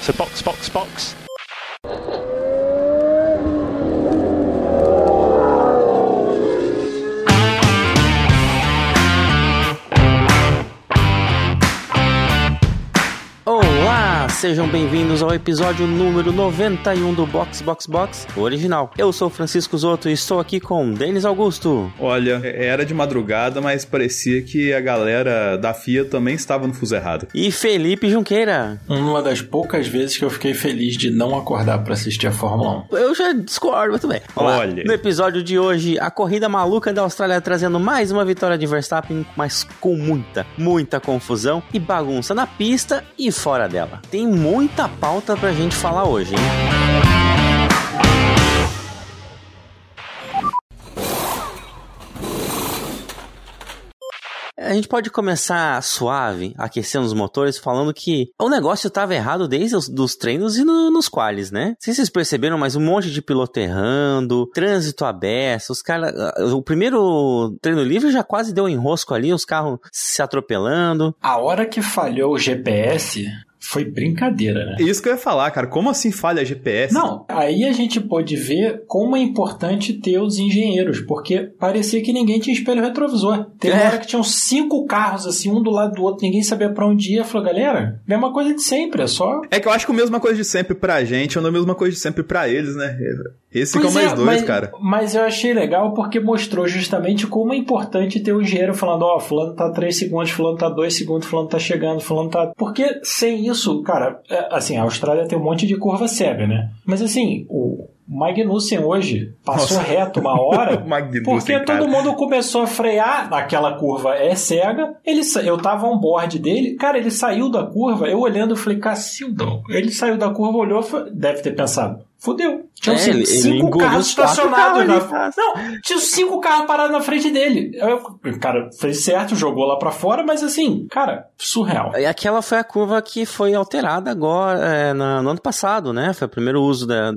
So box, box, box. Sejam bem-vindos ao episódio número 91 do Box Box Box, original. Eu sou Francisco Zoto e estou aqui com Denis Augusto. Olha, era de madrugada, mas parecia que a galera da FIA também estava no fuso errado. E Felipe Junqueira. Uma das poucas vezes que eu fiquei feliz de não acordar para assistir a Fórmula 1. Eu já discordo, muito bem. Vamos lá. Olha. No episódio de hoje, a corrida maluca da Austrália trazendo mais uma vitória de Verstappen, mas com muita, muita confusão e bagunça na pista e fora dela. Tem muita pauta pra gente falar hoje, hein? A gente pode começar suave, aquecendo os motores, falando que o negócio estava errado desde os dos treinos e no- nos quales, né? Se vocês perceberam, mas um monte de piloto errando, trânsito aberto, os caras... O primeiro treino livre já quase deu um enrosco ali, os carros se atropelando. A hora que falhou o GPS foi brincadeira, né? Isso que eu ia falar, cara. Como assim falha GPS? Não, aí a gente pôde ver como é importante ter os engenheiros, porque parecia que ninguém tinha espelho retrovisor. Teve uma É. hora que tinham cinco carros, assim, um do lado do outro, ninguém sabia pra onde ia. Falou, galera, mesma coisa de sempre, é só. É que eu acho que a mesma coisa de sempre pra gente é a mesma coisa de sempre pra eles, né? Esse que é o Pois mais é, dois, mas, cara. Mas eu achei legal porque mostrou justamente como é importante ter o engenheiro falando, ó, fulano tá 3 segundos, fulano tá 2 segundos, fulano tá chegando, fulano tá. Porque sem isso, cara, é, assim, a Austrália tem um monte de curva cega, né? Mas assim, o Magnussen hoje passou Nossa. reto uma hora. Porque cara. todo mundo começou a frear naquela curva é cega. Ele, eu tava on board dele, cara, ele saiu da curva, eu olhando, eu falei, Cacildo. Ele saiu da curva, olhou, deve ter pensado, fudeu. Tinham É, cinco, cinco carros estacionados carros na ali, Não, tinha cinco carros parados na frente dele. Eu- o cara fez certo, jogou lá pra fora, mas assim, cara, surreal. E aquela foi a curva que foi alterada agora, é, na- no ano passado, né? Foi o primeiro uso dela.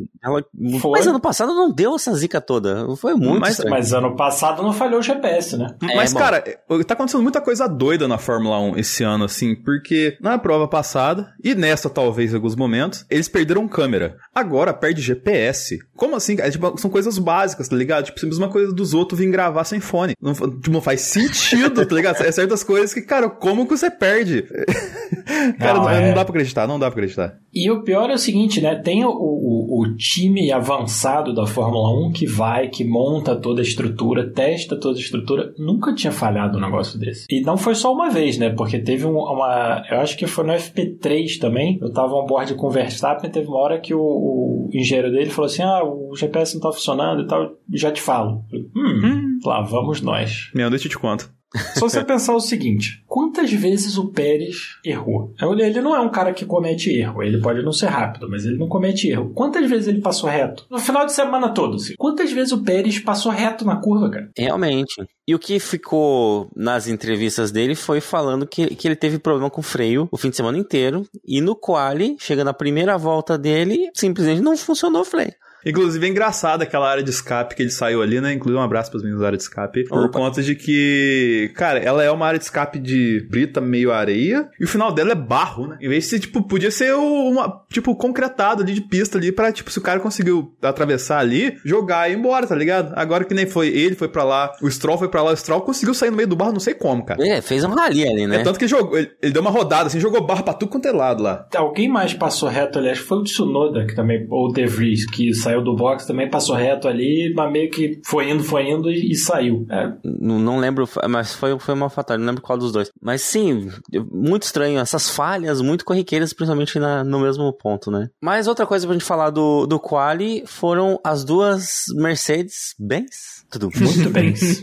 Foi. Mas ano passado não deu essa zica toda. Foi muito Mas- estranho. Mas ano passado não falhou o GPS, né? Mas, bom. cara, tá acontecendo muita coisa doida na Fórmula 1 esse ano, assim, porque na prova passada, e nessa talvez em alguns momentos, eles perderam câmera. Agora perde GPS. Como assim? É, tipo, são coisas básicas, tá ligado? Tipo, a mesma coisa dos outros virem gravar sem fone. Não, tipo, não faz sentido, tá ligado? É certas coisas que, cara, como que você perde? cara, Não, não, é- não dá pra acreditar, não dá pra acreditar. E o pior é o seguinte, né? Tem o, o, o time avançado da Fórmula 1 que vai, que monta toda a estrutura, testa toda a estrutura. Nunca tinha falhado um negócio desse. E não foi só uma vez, né? Porque teve um- uma. Eu acho que foi no FP3 também. Eu tava on board com o Verstappen. Teve uma hora que o, o engenheiro dele falou assim: Ah, o GPS não tá funcionando e tal. Já te falo. Falei, Hum, lá vamos nós. Meu, deixa eu te conto. Só você pensar o seguinte: quantas vezes o Pérez errou? Ele ele não é um cara que comete erro, ele pode não ser rápido, mas ele não comete erro. Quantas vezes ele passou reto? No final de semana todo, assim, quantas vezes o Pérez passou reto na curva, cara? Realmente. E o que ficou nas entrevistas dele foi falando que, que ele teve problema com freio o fim de semana inteiro. E no quali, chega na primeira volta dele, simplesmente não funcionou o freio. Inclusive é engraçado aquela área de escape que ele saiu ali, né? Inclusive um abraço pras meninas da área de escape. Por Opa. conta de que, cara, ela é uma área de escape de brita meio areia e o final dela é barro, né? Em vez de ser, tipo, podia ser uma, tipo, concretado ali de pista ali pra, tipo, se o cara conseguiu atravessar ali, jogar e ir embora, tá ligado? Agora que nem foi ele, foi pra lá, o Stroll foi pra lá, o Stroll conseguiu sair no meio do barro, não sei como, cara. É, fez um rally ali, né? É tanto que ele jogou, ele, ele deu uma rodada, assim, jogou barro pra tudo quanto é lado lá. Alguém mais passou reto ali, acho que foi o Tsunoda, que também, ou o De Vries, que saiu do box, também passou reto ali, mas meio que foi indo, foi indo e, e saiu. É, Não, não lembro, mas foi, foi uma fatal, não lembro qual dos dois. Mas sim, muito estranho, essas falhas muito corriqueiras, principalmente na- no mesmo ponto, né? Mas outra coisa pra gente falar do, do Quali foram as duas Mercedes-Benz. Tudo muito bens.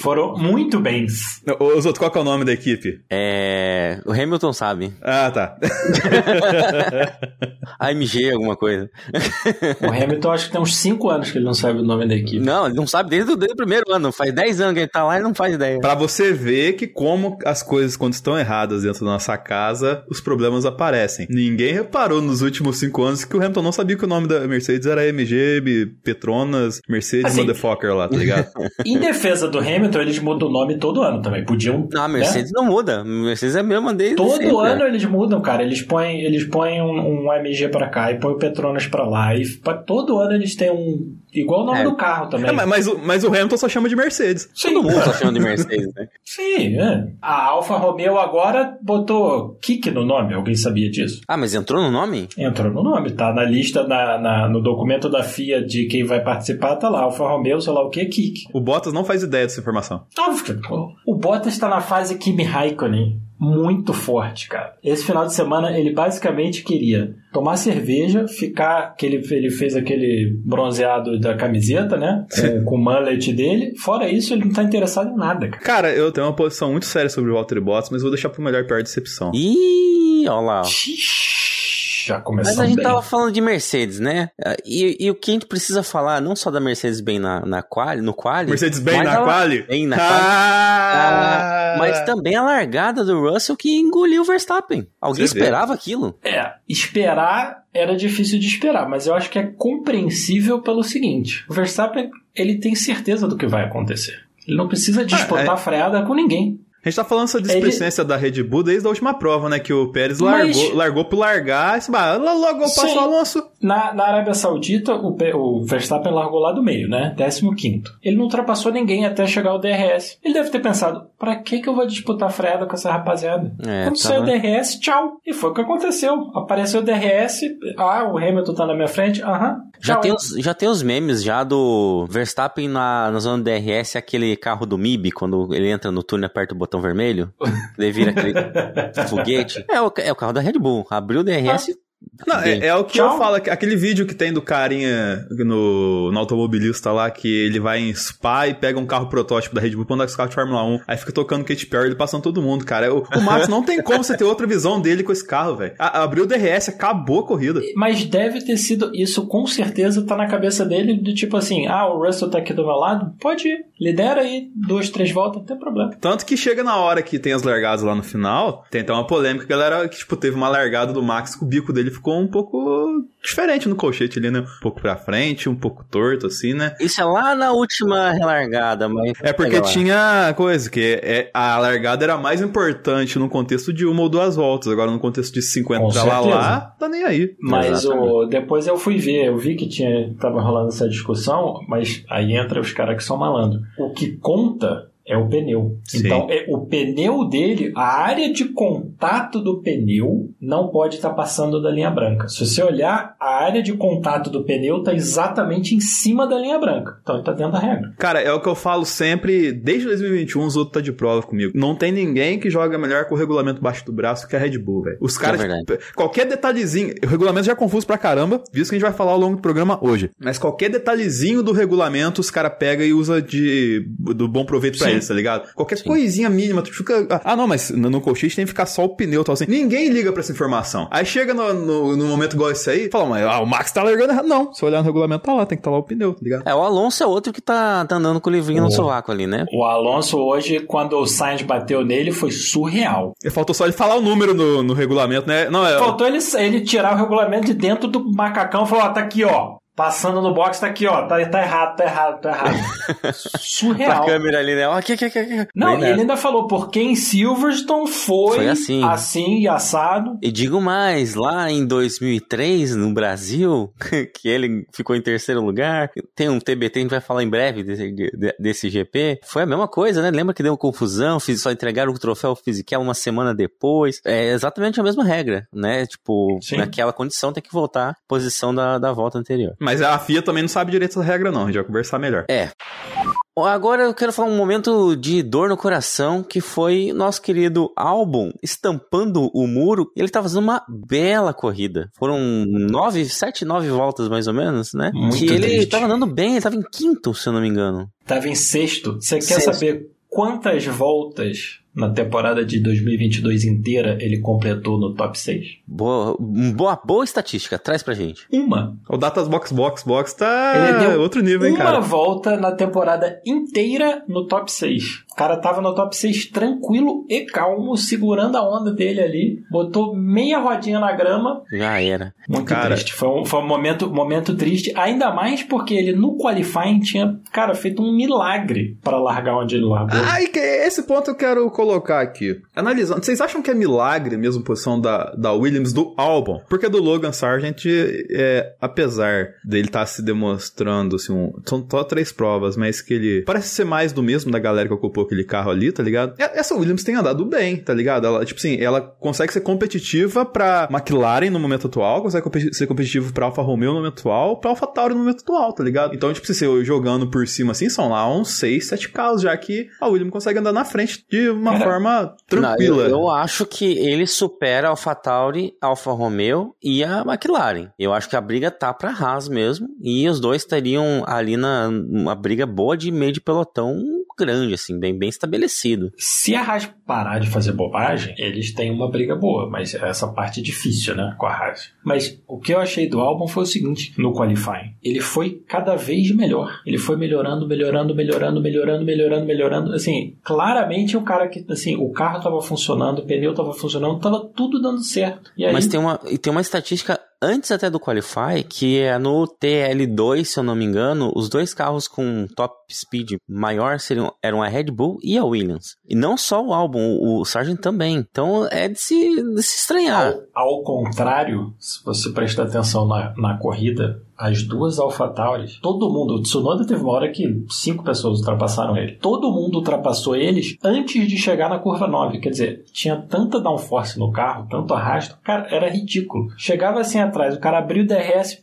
Foram muito bens. Os outros, qual que é o nome da equipe? É. O Hamilton sabe. Ah, tá. AMG, alguma coisa. o Hamilton acho que tem uns 5 anos que ele não sabe o nome da equipe. Não, ele não sabe desde, desde o primeiro ano. Faz 10 anos que ele tá lá e não faz ideia. Pra você ver que como as coisas, quando estão erradas dentro da nossa casa, os problemas aparecem. Ninguém reparou nos últimos 5 anos que o Hamilton não sabia que o nome da Mercedes era MG, Petronas, Mercedes Assim, Motherfucker lá, tá ligado? Em defesa do Hamilton, eles mudam o nome todo ano também. Podiam. Não, a Mercedes não muda. A Mercedes é a mesma desde Todo sempre. ano eles mudam, cara. Eles põem, eles põem um, um MG pra cá e põem o Petronas pra lá. E pra- todo ano eles têm um. Igual o nome É. do carro também. É, mas, mas o- mas o Hamilton só chama de Mercedes. Todo mundo tá chamando de Mercedes, né? Sim, é. A Alfa Romeo agora botou Kik no nome. Alguém sabia disso? Ah, mas entrou no nome? Entrou no nome, tá na lista, na, na- no documento da FIA de quem vai participar, tá lá, Alfa Romeo, sei lá o que, Kik. O Bottas não faz ideia dessa informação. Óbvio que- O Bottas tá na fase Kimi Raikkonen muito forte, cara. Esse final de semana ele basicamente queria tomar cerveja, ficar que ele, ele fez aquele bronzeado da camiseta, né? Com, com o mullet dele. Fora isso, ele não tá interessado em nada, cara. Cara, eu tenho uma posição muito séria sobre o Valtteri Bottas, mas vou deixar pro melhor pior decepção. Ih, olha lá. ó. Já Mas começou a gente bem. tava falando de Mercedes, né? E, e o que a gente precisa falar, não só da Mercedes bem na, na quali, no quali. Mercedes bem mas na quali? Bem na Ah! quali. Mas também a largada do Russell que engoliu o Verstappen. Alguém Você vê. esperava aquilo? É, esperar era difícil de esperar, mas eu acho que é compreensível pelo seguinte: o Verstappen ele tem certeza do que vai acontecer. Ele não precisa disputar é. freada com ninguém. A gente tá falando essa displicência da Red Bull desde a última prova, né? Que o Pérez largou, Mas- largou pro largar, e disse, "Bah, logo eu passo Sim. o Alonso. Na, na Arábia Saudita, o, o Verstappen largou lá do meio, né? 15. Ele não ultrapassou ninguém até chegar ao DRS. Ele deve ter pensado: pra que, que eu vou disputar freada com essa rapaziada? É, Quando tá, saiu o? DRS, tchau. E foi o que aconteceu. Apareceu o DRS, ah, o Hamilton tá na minha frente, aham. Já tem, os, já tem os memes já do Verstappen na, na zona do DRS, aquele carro do MIB, quando ele entra no túnel e aperta o botão vermelho, ele vira aquele foguete. É o, é o carro da Red Bull. Abriu o DRS. Não, é, é o que Tchau. eu falo, que- aquele vídeo que tem do carinha no, no automobilista lá, que ele vai em Spa e pega um carro protótipo da Red Bull pra andar com os carros de Fórmula 1, aí fica tocando Katy Perry, ele passando todo mundo, cara. O, o Max não tem como você ter outra visão dele com esse carro, velho. Abriu o DRS, acabou a corrida. Mas deve ter sido isso, com certeza tá na cabeça dele, do tipo assim: ah, o Russell tá aqui do meu lado, pode ir, lidera aí duas, três voltas, não tem problema. Tanto que chega na hora que tem as largadas lá no final, tem até uma polêmica, galera, que tipo, teve uma largada do Max que o bico dele ficou um pouco diferente no colchete ali, né? Um pouco pra frente, um pouco torto, assim, né? Isso é lá na última relargada, mas. É porque tinha coisa, que é, a largada era mais importante no contexto de uma ou duas voltas. Agora, no contexto de 50 Com pra lá, certeza. lá, tá nem aí. Mas o, depois eu fui ver, eu vi que tinha, tava rolando essa discussão, mas aí entra os caras que são malandros. O que conta é o pneu. Sim. Então, é, o pneu dele, a área de contato do pneu não pode estar passando da linha branca. Se você olhar, a área de contato do pneu está exatamente em cima da linha branca. Então, ele tá dentro da regra. Cara, é o que eu falo sempre, desde 2021, os outros tá de prova comigo. Não tem ninguém que joga melhor com o regulamento baixo do braço que a Red Bull, velho. Os caras, É verdade. tipo, qualquer detalhezinho, o regulamento já é confuso pra caramba, visto que a gente vai falar ao longo do programa hoje. Mas qualquer detalhezinho do regulamento, os caras pegam e usa de, do bom proveito pra Sim. Eles, tá ligado? Qualquer Sim. coisinha mínima, tu fica, ah, não, mas no, no colchete tem que ficar só o pneu, tal assim. Ninguém liga pra essa informação. Aí chega no, no, no momento igual esse aí, fala, mas ah, o Max tá largando errado. Não, se olhar no regulamento, tá lá, tem que estar lá o pneu, tá ligado? É, o Alonso é outro que tá, tá andando com o livrinho no Oh. sovaco ali, né? O Alonso hoje, quando o Sainz bateu nele, foi surreal. E Faltou só ele falar o número no, no regulamento, né? Não, é. Faltou ele, ele tirar o regulamento de dentro do macacão e falar, ó, tá aqui, ó. Passando no box, tá aqui, ó. Tá, tá errado, tá errado, tá errado. A Surreal. câmera ali, né? Aqui, aqui, aqui, aqui. Não, Bem ele ainda falou, porque em Silverstone foi, Foi assim. assim e assado. E digo mais, lá em 2003, no Brasil, que ele ficou em terceiro lugar, tem um TBT, a gente vai falar em breve desse, de- desse GP, foi a mesma coisa, né? Lembra que deu confusão, só entregaram o troféu Fisichel uma semana depois. É exatamente a mesma regra, né? Tipo, Sim. naquela condição tem que voltar à posição da, da volta anterior. Mas a FIA também não sabe direito essa regra, não. A gente vai conversar melhor. É. Agora eu quero falar um momento de dor no coração, que foi nosso querido álbum estampando o muro. Ele tava fazendo uma bela corrida. Foram nove, sete, nove voltas mais ou menos, né? Muito que ele triste. tava andando bem, ele tava em quinto, se eu não me engano. Tava em sexto. Você quer Sexto. saber quantas voltas na temporada de 2022 inteira ele completou no top 6? Boa, boa, boa estatística, traz pra gente. Uma. O Datas Box Box Box tá Ele deu outro nível, hein, Uma cara? volta na temporada inteira no top 6. O cara tava no top 6 tranquilo e calmo, segurando a onda dele ali. Botou meia rodinha na grama. Já era. Muito Cara- triste. Foi um, foi um momento, momento triste. Ainda mais porque ele no qualifying tinha, cara, feito um milagre pra largar onde ele largou. Ai, que esse ponto eu quero colocar aqui. Analisando, vocês acham que é milagre mesmo a posição da, da Williams do álbum? Porque do Logan Sargent, é, apesar dele estar se demonstrando, assim, um- são só três provas, mas que ele parece ser mais do mesmo da galera que ocupou aquele carro ali, tá ligado? Essa Williams tem andado bem, tá ligado? Ela, tipo assim, ela consegue ser competitiva pra McLaren no momento atual, consegue ser competitiva pra Alfa Romeo no momento atual, pra Alfa Tauri no momento atual, tá ligado? Então, tipo, se eu jogando por cima assim, são lá uns 6, 7 carros, já que a Williams consegue andar na frente de uma Cara, forma tranquila. Não, eu, eu acho que ele supera a AlphaTauri, Alfa Romeo e a McLaren. Eu acho que a briga tá pra Haas mesmo. E os dois estariam ali na uma briga boa de meio de pelotão grande, assim, bem, bem estabelecido. Se a Haas parar de fazer bobagem, eles têm uma briga boa, mas essa parte é difícil, né, com a Haas. Mas o que eu achei do álbum foi o seguinte, no qualifying, ele foi cada vez melhor. Ele foi melhorando, melhorando, melhorando, melhorando, melhorando, melhorando. Assim, claramente o cara que, assim, o carro tava funcionando, o pneu tava funcionando, tava tudo dando certo. Aí, Mas tem uma, e tem uma estatística antes até do Qualify, que é no TL2, se eu não me engano, os dois carros com top speed maior seriam, eram a Red Bull e a Williams. E não só o álbum, o, o Sargent também. Então é de se, de se estranhar. Ao, ao contrário, se você prestar atenção na, na corrida, as duas AlphaTauris, todo mundo, o Tsunoda teve uma hora que cinco pessoas ultrapassaram ele. Todo mundo ultrapassou eles antes de chegar na curva 9. Quer dizer, tinha tanta downforce no carro, tanto arrasto, cara, era ridículo. Chegava assim atrás, o cara abriu o DRS,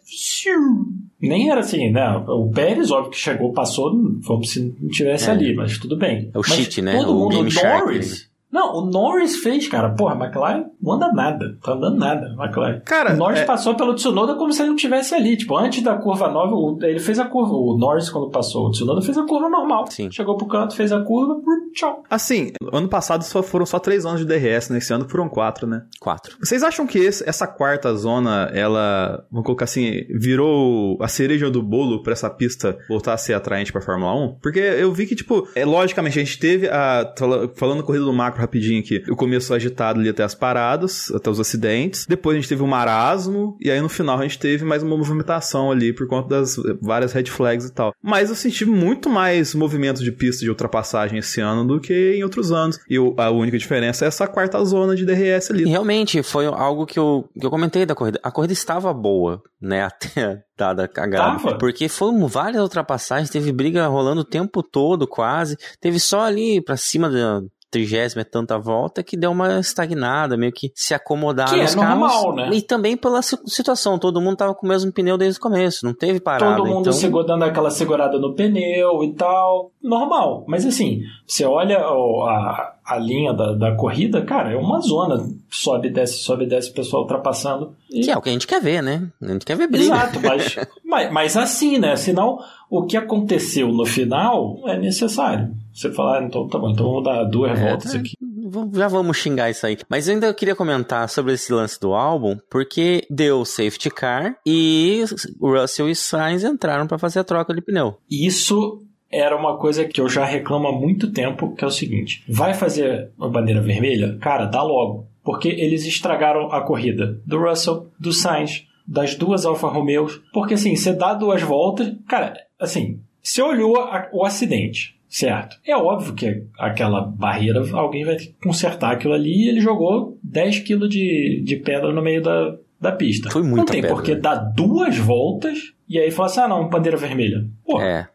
nem era assim, né? O Pérez, óbvio que chegou, passou, como se não tivesse É. ali, mas tudo bem. É o Mas cheat, né? Todo O mundo, o Norris. Não, o Norris fez, cara. Porra, a McLaren não anda nada. Tá andando nada, a McLaren. Cara, o Norris é- passou pelo Tsunoda como se ele não tivesse ali. Tipo, antes da curva 9, o- ele fez a curva. O Norris, quando passou, o Tsunoda fez a curva normal. Sim. Chegou pro canto, fez a curva, tchau. Assim, ano passado só foram só três anos de DRS, nesse ano foram quatro, né? Quatro. Vocês acham que esse- essa quarta zona, ela, vamos colocar assim, virou a cereja do bolo pra essa pista voltar a ser atraente pra Fórmula 1? Porque eu vi que, tipo, é logicamente, a gente teve a. fala- Falando corrida do macro rapidinho aqui, o começo agitado ali até as paradas, até os acidentes. Depois a gente teve um marasmo, e aí no final a gente teve mais uma movimentação ali por conta das várias red flags e tal. Mas eu senti muito mais movimento de pista de ultrapassagem esse ano do que em outros anos. E a única diferença é essa quarta zona de DRS ali. E realmente foi algo que eu, que eu comentei da corrida. A corrida estava boa, né? Até dada a cagada. Tava. Porque foram várias ultrapassagens, teve briga rolando o tempo todo, quase. Teve só ali pra cima da trigésima e tanta volta que deu uma estagnada, meio que se acomodaram Que é os normal, carros. né? E também pela si- situação, todo mundo tava com o mesmo pneu desde o começo, não teve parada. Todo mundo então... segurou dando aquela segurada no pneu e tal. Normal. Mas assim, você olha a, a linha da, da corrida, cara, é uma zona. Sobe, desce, sobe, desce, o pessoal ultrapassando. E- Que é o que a gente quer ver, né? A gente quer ver briga. Exato, mas, mas, mas assim, né? Senão, o que aconteceu no final é necessário. Você falar, ah, então tá bom, então vamos dar duas É, voltas tá. aqui. Vamos- Já vamos xingar isso aí. Mas eu ainda queria comentar sobre esse lance do álbum, porque deu safety car e Russell e Sainz entraram para fazer a troca de pneu. Isso era uma coisa que eu já reclamo há muito tempo, que é o seguinte: vai fazer a bandeira vermelha? Cara, dá logo. Porque eles estragaram a corrida do Russell, do Sainz, das duas Alfa Romeos. Porque assim, você dá duas voltas. Cara, assim, você olhou a- o acidente, certo? É óbvio que aquela barreira, alguém vai consertar aquilo ali e ele jogou 10 kg de, de pedra no meio da, da pista. Foi muita Não tem pedra. porque dar duas voltas e aí falar assim: ah, não, bandeira vermelha. Pô, É.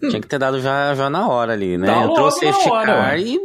Tinha que ter dado já, já na hora ali, né? Dá Entrou safety hora, car e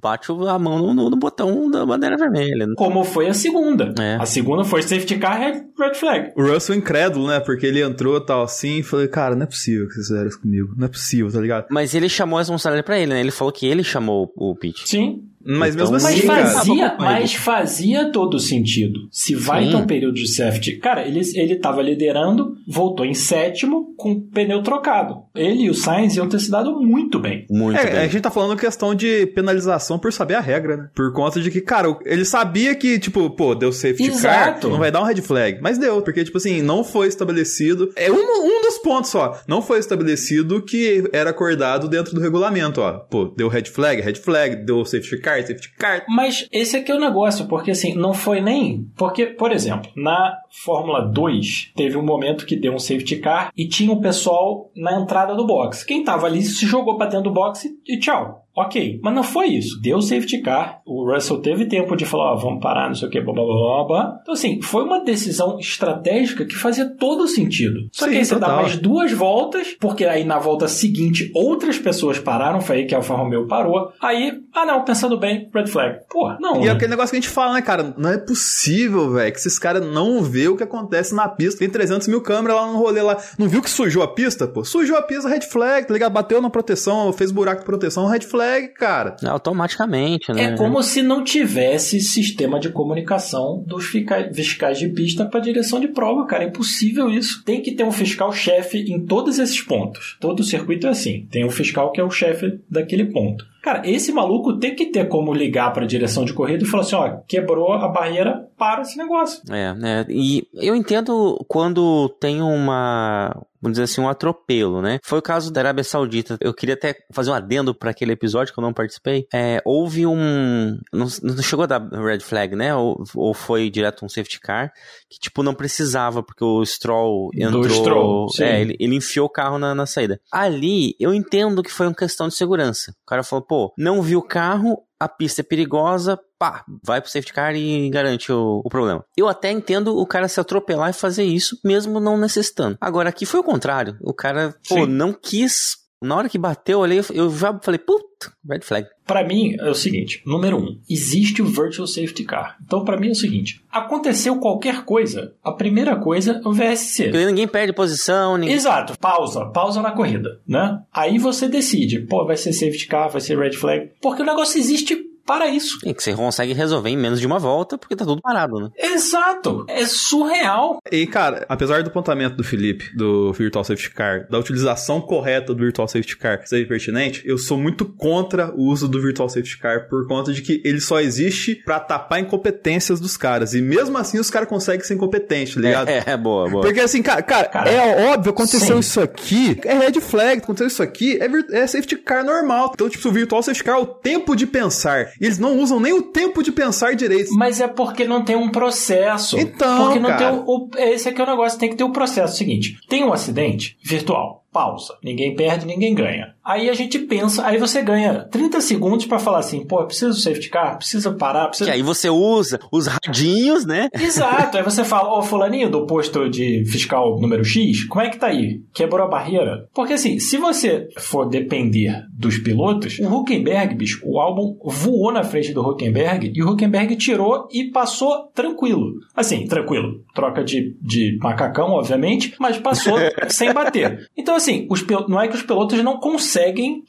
bate a mão no, no- no botão da bandeira vermelha. como foi a segunda. É. A segunda foi safety car red, red flag. O Russell incrédulo, né? Porque ele entrou tal assim e falei, cara, não é possível que vocês fizeram isso comigo. Não é possível, tá ligado? Mas ele chamou a responsabilidade pra ele, né? Ele falou que ele chamou o Pete. Sim. Mas Então, mesmo assim, Mas fazia, mas fazia todo sentido. Se vai ter um período de safety. Cara, ele, ele tava liderando, voltou em sétimo com o pneu trocado. Ele e o Sainz iam ter se dado muito bem. Muito É, bem. a gente tá falando questão de penalização por saber a regra, né? Por conta de que, cara, ele sabia que, tipo, pô, deu safety Exato. car, não vai dar um red flag. Mas deu, porque, tipo assim, não foi estabelecido. É um, um dos pontos só. Não foi estabelecido que era acordado dentro do regulamento, ó. Pô, deu red flag, red flag, deu safety car, safety car. Mas esse aqui é o negócio, porque assim, não foi nem. Porque, por exemplo, na Fórmula 2, teve um momento que deu um safety car e tinha o pessoal na entrada do box. Quem tava ali se jogou pra dentro do box e, tchau. Ok, mas não foi isso. Deu safety car, o Russell teve tempo de falar, ó, vamos parar, não sei o que, blá blá blá blá. Então, assim, foi uma decisão estratégica que fazia todo sentido. Só que Sim, aí você dá mais duas voltas, porque aí na volta seguinte outras pessoas pararam, foi aí que a Alfa Romeo parou. Aí, ah não, pensando bem, red flag. Pô, não. E é né? aquele negócio que a gente fala, né, cara? Não é possível, velho, que esses caras não vê o que acontece na pista. Tem 300 mil câmeras lá no rolê lá. Não viu que sujou a pista, pô? Sujou a pista, red flag, tá ligado? Bateu na proteção, fez buraco de proteção, red flag, cara. Automaticamente, né? É como se não tivesse sistema de comunicação dos fiscais de pista para direção de prova, cara. É impossível isso. Tem que ter um fiscal-chefe em todos esses pontos. Todo o circuito é assim. Tem um fiscal que é o chefe daquele ponto. Cara, esse maluco tem que ter como ligar para a direção de corrida e falar assim: ó, quebrou a barreira, para esse negócio. É, né? E eu entendo quando tem uma, vamos dizer assim, um atropelo, né? Foi o caso da Arábia Saudita. Eu queria até fazer um adendo para aquele episódio que eu não participei. É, houve um. Não, não chegou a dar red flag, né? Ou, ou foi direto um safety car, que tipo não precisava, porque o Stroll entrou. Stroll, sim. é, ele, ele enfiou o carro na, na saída. Ali, eu entendo que foi uma questão de segurança. O cara falou, pô, não viu o carro, a pista é perigosa, pá, vai pro safety car e garante o, o problema. Eu até entendo o cara se atropelar e fazer isso, mesmo não necessitando. Agora, aqui foi o contrário. O cara, pô, Sim. não quis. Na hora que bateu, eu olhei, eu já falei, puta, red flag. Para mim é o seguinte: número um, existe o virtual safety car. Então, para mim é o seguinte: aconteceu qualquer coisa, a primeira coisa é o VSC. Porque ninguém perde posição, ninguém. Exato, pausa, pausa na corrida, né? Aí você decide, pô, vai ser safety car, vai ser red flag, porque o negócio existe para isso. E que você consegue resolver em menos de uma volta, porque tá tudo parado, né? Exato, é surreal. E, cara, apesar do apontamento do Felipe, do Virtual Safety Car, da utilização correta do Virtual Safety Car ser pertinente, eu sou muito contra o uso do Virtual Safety Car por conta de que ele só existe pra tapar incompetências dos caras. E mesmo assim os caras conseguem ser incompetentes, tá ligado? É, é, boa, boa. Porque assim, cara, cara, Cara, é óbvio, aconteceu sim. isso aqui, é red flag, aconteceu isso aqui, é, é safety car normal. Então, tipo, o virtual safety car é o tempo de pensar. Eles não usam nem o tempo de pensar direito. Mas é porque não tem um processo. Então, porque não cara. tem o, o- esse aqui é o negócio, tem que ter o processo seguinte. Tem um acidente virtual, pausa. Ninguém perde, ninguém ganha. Aí a gente pensa, aí você ganha 30 segundos pra falar assim, pô, precisa do safety car, precisa parar, precisa Que aí você usa os radinhos, né? Exato, aí você fala, ô fulaninho do posto de fiscal número X, como é que tá aí? Quebrou a barreira? Porque assim, se você for depender dos pilotos, o Huckenberg, bicho, o álbum voou na frente do Huckenberg e o Huckenberg tirou e passou tranquilo. Assim, tranquilo. Troca de, de macacão, obviamente, mas passou sem bater. Então assim, os não é que os pilotos não conseguem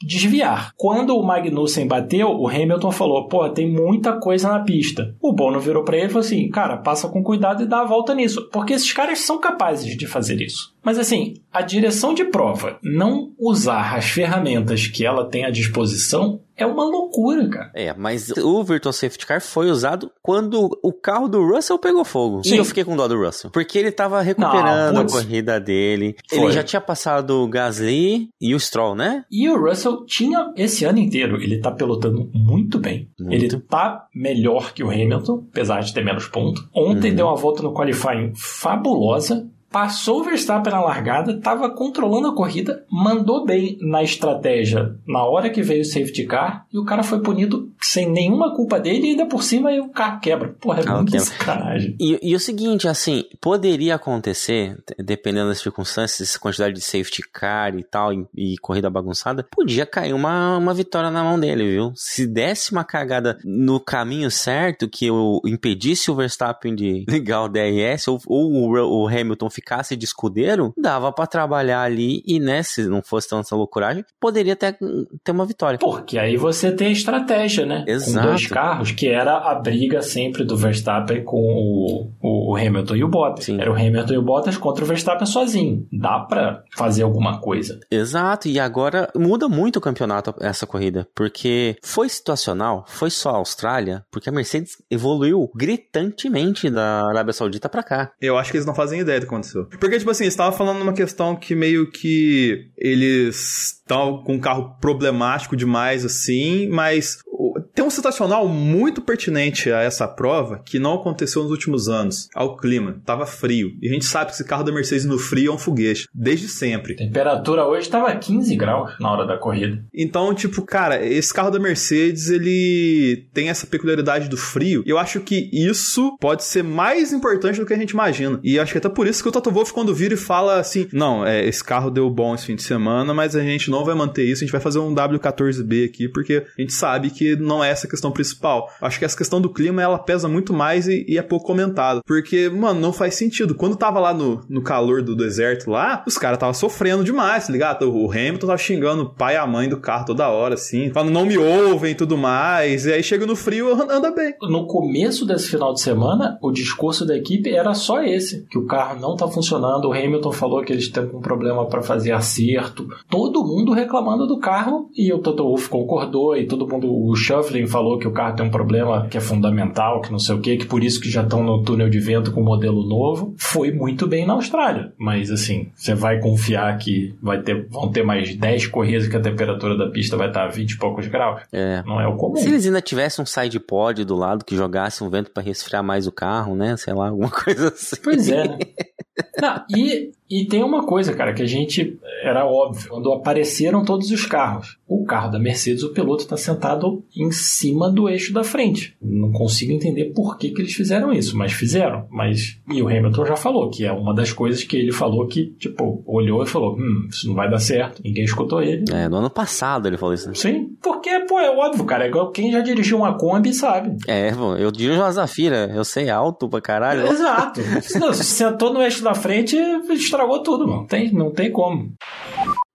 desviar. Quando o Magnussen bateu, o Hamilton falou, pô, tem muita coisa na pista. O Bono virou pra ele e falou assim, cara, passa com cuidado e dá a volta nisso. Porque esses caras são capazes de fazer isso. Mas assim, a direção de prova não usar as ferramentas que ela tem à disposição é uma loucura, cara. É, mas o Virtual Safety Car foi usado quando o carro do Russell pegou fogo. Sim. E eu fiquei com dó do Russell. Porque ele tava recuperando Não, a corrida dele. Foi. Ele já tinha passado o Gasly e o Stroll, né? E o Russell tinha esse ano inteiro, ele tá pilotando muito bem. Muito. Ele tá melhor que o Hamilton, apesar de ter menos ponto. Ontem Uhum. deu uma volta no qualifying fabulosa. Passou o Verstappen na largada, estava controlando a corrida, mandou bem na estratégia na hora que veio o safety car e o cara foi punido sem nenhuma culpa dele e ainda por cima aí o carro quebra. Porra, é Ah, muito sacanagem. E, e o seguinte, assim, poderia acontecer, dependendo das circunstâncias, quantidade de safety car e tal, e, e corrida bagunçada, podia cair uma, uma vitória na mão dele, viu? Se desse uma cagada no caminho certo, que o impedisse o Verstappen de ligar o DRS, ou, ou o, o Hamilton ficar ficasse de escudeiro, dava para trabalhar ali e, né, se não fosse tanta loucuragem, poderia ter, ter uma vitória. Porque aí você tem a estratégia, né? Exato. Com dois carros, que era a briga sempre do Verstappen com o, o, o Hamilton e o Bottas. Sim. Era o Hamilton e o Bottas contra o Verstappen sozinho. Dá pra fazer alguma coisa. Exato, e agora muda muito o campeonato essa corrida, porque foi situacional, foi só a Austrália, porque a Mercedes evoluiu gritantemente da Arábia Saudita pra cá. Eu acho que eles não fazem ideia do que Porque, tipo assim, você estava falando numa questão que meio que eles estão com um carro problemático demais, assim, mas tem um situacional muito pertinente a essa prova que não aconteceu nos últimos anos. Ao clima. Tava frio. E a gente sabe que esse carro da Mercedes no frio é um foguete. Desde sempre. A temperatura hoje estava 15 graus na hora da corrida. Então, tipo, cara, esse carro da Mercedes, ele tem essa peculiaridade do frio. E eu acho que isso pode ser mais importante do que a gente imagina. E acho que até por isso que o Toto Wolff, quando vira e fala assim: não, é, esse carro deu bom esse fim de semana, mas a gente não vai manter isso, a gente vai fazer um W14B aqui, porque a gente sabe que não é essa a questão principal. Acho que essa questão do clima, ela pesa muito mais e, e é pouco comentada. Porque, mano, não faz sentido. Quando tava lá no, no calor do deserto lá, os caras estavam sofrendo demais, tá ligado? O Hamilton tava xingando o pai e a mãe do carro toda hora, assim, falando não me ouvem e tudo mais. E aí chega no frio, anda bem. No começo desse final de semana, o discurso da equipe era só esse: que o carro não tá funcionando. O Hamilton falou que eles estão com problema para fazer acerto. Todo mundo reclamando do carro e o Toto Wolff concordou. E todo mundo, o Shuffling falou que o carro tem um problema que é fundamental, que não sei o que, que por isso que já estão no túnel de vento com o modelo novo. Foi muito bem na Austrália, mas assim, você vai confiar que vai ter, vão ter mais 10 corridas que a temperatura da pista vai estar a 20 e poucos graus? É. Não é o comum. Se eles ainda tivessem um side pod do lado que jogasse um vento pra resfriar mais o carro, né? Sei lá, alguma coisa assim. Pois é? Não, e, e tem uma coisa, cara, que a gente era óbvio. Quando apareceram todos os carros, o carro da Mercedes, o piloto está sentado em cima do eixo da frente. Não consigo entender por que, que eles fizeram isso, mas fizeram. Mas e o Hamilton já falou que é uma das coisas que ele falou que, tipo, olhou e falou: hum, isso não vai dar certo. Ninguém escutou ele. É, no ano passado ele falou isso. né? Sim, porque, pô, é óbvio, cara. É igual quem já dirigiu uma Kombi sabe. É, pô, eu dirijo uma Zafira, eu sei alto pra caralho. Exato. Não, se sentou no eixo da frente, estragou tudo, mano. Tem, não tem como.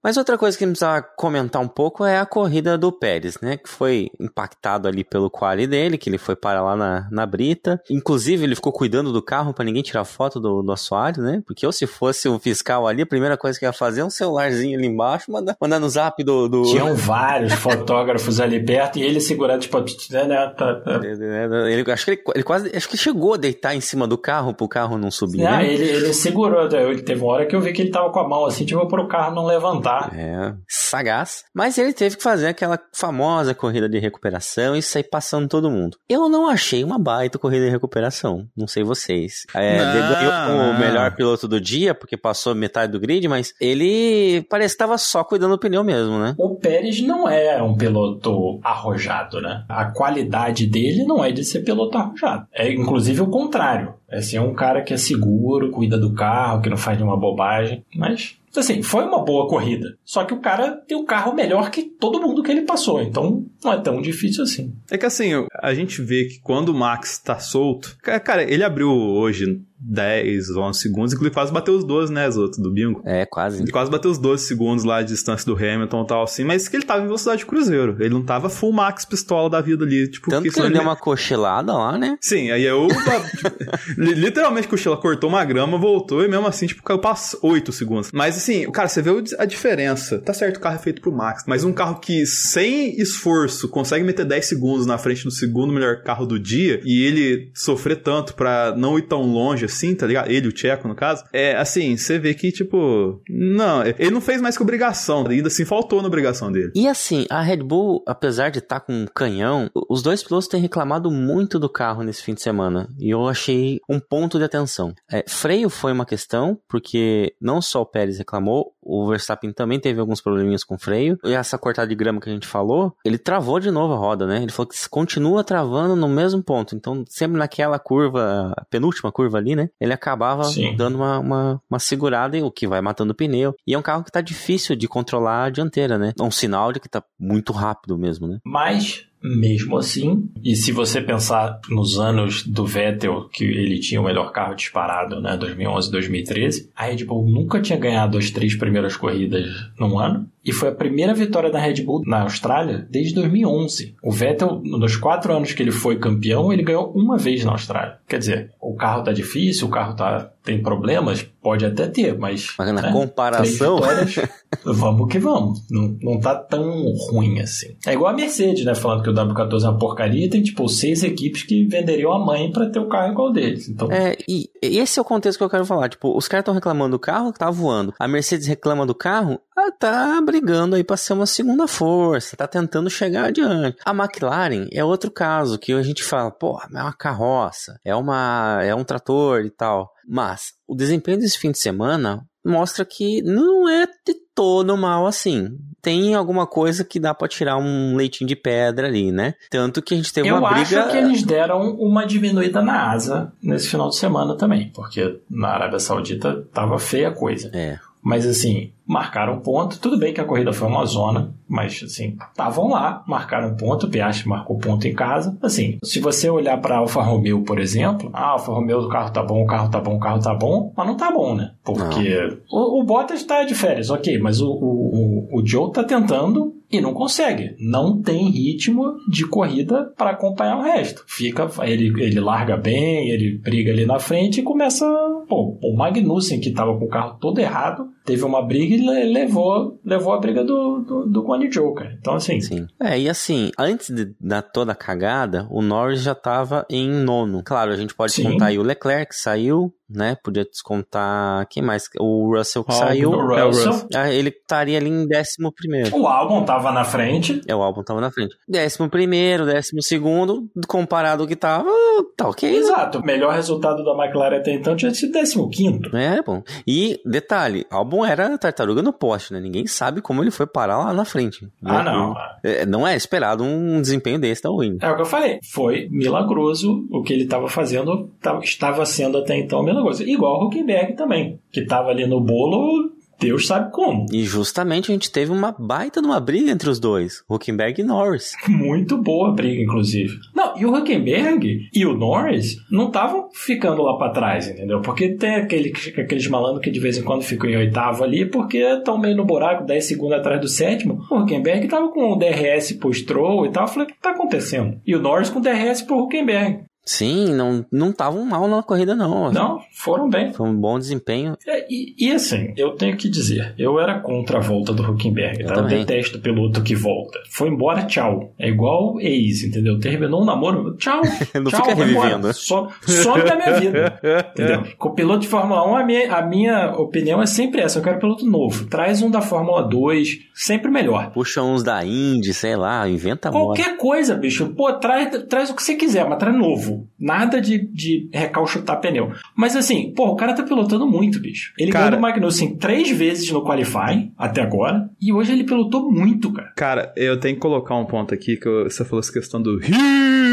Mas outra coisa que a gente precisa comentar um pouco é a corrida do Pérez, né? Que foi impactado ali pelo quali dele, que ele foi para lá na, na brita. Inclusive, ele ficou cuidando do carro para ninguém tirar foto do, do assoalho, né? Porque eu, se fosse o fiscal ali, a primeira coisa que ia fazer é um celularzinho ali embaixo, mandar, mandar no zap do... do... Tinham vários fotógrafos ali perto e ele segurando, tipo, né, né, tá, tá. Ele, acho que ele, ele quase acho que chegou a deitar em cima do carro pro carro não subir. Ah, né? ele, ele segurou. Ele teve uma hora que eu vi que ele tava com a mão assim, tipo, pro carro não levantar. É, sagaz. Mas ele teve que fazer aquela famosa corrida de recuperação e sair passando todo mundo. Eu não achei uma baita corrida de recuperação. Não sei vocês. É, ganhou o melhor piloto do dia, porque passou metade do grid, mas ele parece que estava só cuidando do pneu mesmo, né? O Pérez não é um piloto arrojado, né? A qualidade dele não é de ser piloto arrojado. É inclusive o contrário. É ser um cara que é seguro, cuida do carro, que não faz nenhuma bobagem. Mas, assim, foi uma boa corrida. Só que o cara tem o carro melhor que todo mundo que ele passou. Então, não é tão difícil assim. É que assim, a gente vê que quando o Max tá solto. ca- Cara, ele abriu hoje 10, 11 segundos, inclusive quase bateu os 12, né, Zoto, do bingo. É, quase. Ele quase bateu os 12 segundos lá de distância do Hamilton e tal, assim, mas que ele tava em velocidade de cruzeiro. Ele não tava full max pistola da vida ali. Tipo, Tanto que senão ele deu uma cochilada lá, né? Sim, aí eu. tipo, li- literalmente cochila, cortou uma grama, voltou e mesmo assim, tipo, caiu pra 8 segundos. Mas assim, cara, você vê a diferença. Tá certo, o carro é feito pro Max, mas um carro que sem esforço consegue meter 10 segundos na frente do segundo melhor carro do dia e ele sofrer tanto pra não ir tão longe assim, tá ligado? Ele, o Tcheco, no caso. É assim, você vê que, tipo. Não, ele não fez mais que obrigação. Ainda assim, faltou na obrigação dele. E assim, a Red Bull, apesar de estar com um canhão, os dois pilotos têm reclamado muito do carro nesse fim de semana. E eu achei um ponto de atenção. É, freio foi uma questão, porque não só o Pérez reclamou, o Verstappen também teve alguns probleminhas com freio. E essa cortada de grama que a gente falou, ele travou de novo a roda, né? Ele falou que continua travando no mesmo ponto. Então, sempre naquela curva, a penúltima curva ali, né? Ele acabava Sim. dando uma, uma, uma segurada, e o que vai matando o pneu. E é um carro que tá difícil de controlar a dianteira, né? É um sinal de que tá muito rápido mesmo, né? Mas Mesmo assim, e se você pensar nos anos do Vettel, que ele tinha o melhor carro disparado, né, 2011, 2013, a Red Bull nunca tinha ganhado as três primeiras corridas num ano. E foi a primeira vitória da Red Bull na Austrália desde 2011. O Vettel, nos quatro anos que ele foi campeão, ele ganhou uma vez na Austrália. Quer dizer, o carro tá difícil, o carro tá, tem problemas, pode até ter, mas. Mas na né, comparação. vamos que vamos. Não, não tá tão ruim assim. É igual a Mercedes, né? Falando que o W14 é uma porcaria, tem tipo seis equipes que venderiam a mãe para ter o carro igual deles. Então... É, e esse é o contexto que eu quero falar. Tipo, os caras estão reclamando do carro que tá voando. A Mercedes reclama do carro, ela tá brigando aí pra ser uma segunda força, tá tentando chegar adiante. A McLaren é outro caso, que a gente fala, pô, é uma carroça, é, uma, é um trator e tal. Mas o desempenho desse fim de semana mostra que não é de todo mal assim. Tem alguma coisa que dá para tirar um leitinho de pedra ali, né? Tanto que a gente teve Eu uma briga. Eu acho que eles deram uma diminuída na asa nesse final de semana também, porque na Arábia Saudita tava feia a coisa. É. Mas assim, marcaram ponto. Tudo bem que a corrida foi uma zona, mas assim, estavam lá, marcaram ponto. O Piastri marcou ponto em casa. Assim, se você olhar para Alfa Romeo, por exemplo, ah, Alfa Romeo, o carro tá bom, o carro tá bom, o carro tá bom, mas não tá bom, né? Porque o, o, Bottas tá de férias, ok, mas o, o, o Joe tá tentando e não consegue. Não tem ritmo de corrida para acompanhar o resto. Fica, ele, ele larga bem, ele briga ali na frente e começa. Pô, o Magnussen, que tava com o carro todo errado, teve uma briga e levou, levou a briga do, do, do Joe, cara. Então, assim. Sim. É, e assim, antes de, da toda a cagada, o Norris já tava em nono. Claro, a gente pode Sim. contar aí o Leclerc, que saiu, né? Podia descontar. Quem mais? O Russell que oh, saiu. O Russell. Ah, ele estaria ali em décimo primeiro. O álbum tava na frente. É, o álbum tava na frente. Décimo primeiro, décimo segundo, comparado ao que tava, tá ok. Né? Exato. O melhor resultado da McLaren até então tinha sido décimo quinto. É, bom. E, detalhe, o álbum era tartaruga no poste, né? Ninguém sabe como ele foi parar lá na frente. Ah, não. É, não é esperado um desempenho desse da Win. É o que eu falei. Foi milagroso o que ele estava fazendo, estava sendo até então milagroso. Igual o Huckenberg também, que tava ali no bolo Deus sabe como. E justamente a gente teve uma baita de uma briga entre os dois, Huckenberg e Norris. Muito boa briga, inclusive. Não, e o Huckenberg e o Norris não estavam ficando lá para trás, entendeu? Porque tem aquele, aqueles malandros que de vez em quando ficam em oitavo ali, porque estão meio no buraco, 10 segundos atrás do sétimo. O Huckenberg tava com o DRS pro Stroll e tal. Eu falei, o que tá acontecendo? E o Norris com o DRS pro Huckenberg. Sim, não não estavam mal na corrida não. Não, foram bem. Foi um bom desempenho. É, e, e, assim, eu tenho que dizer, eu era contra a volta do Huckenberg, eu, tá? eu detesto o piloto que volta. Foi embora, tchau. É igual ex, entendeu? Terminou um namoro, tchau. não tchau, fica revivendo. Só, some da minha vida. entendeu? Com o piloto de Fórmula 1, a minha, a minha opinião é sempre essa. Eu quero piloto novo. Traz um da Fórmula 2, sempre melhor. Puxa uns da Indy, sei lá, inventa Qualquer moda. coisa, bicho. Pô, traz, traz o que você quiser, mas traz novo novo. Nada de, de recalchutar pneu. Mas assim, pô, o cara tá pilotando muito, bicho. Ele cara, ganhou do Magnussen três vezes no qualifying, até agora, e hoje ele pilotou muito, cara. Cara, eu tenho que colocar um ponto aqui, que você falou essa questão do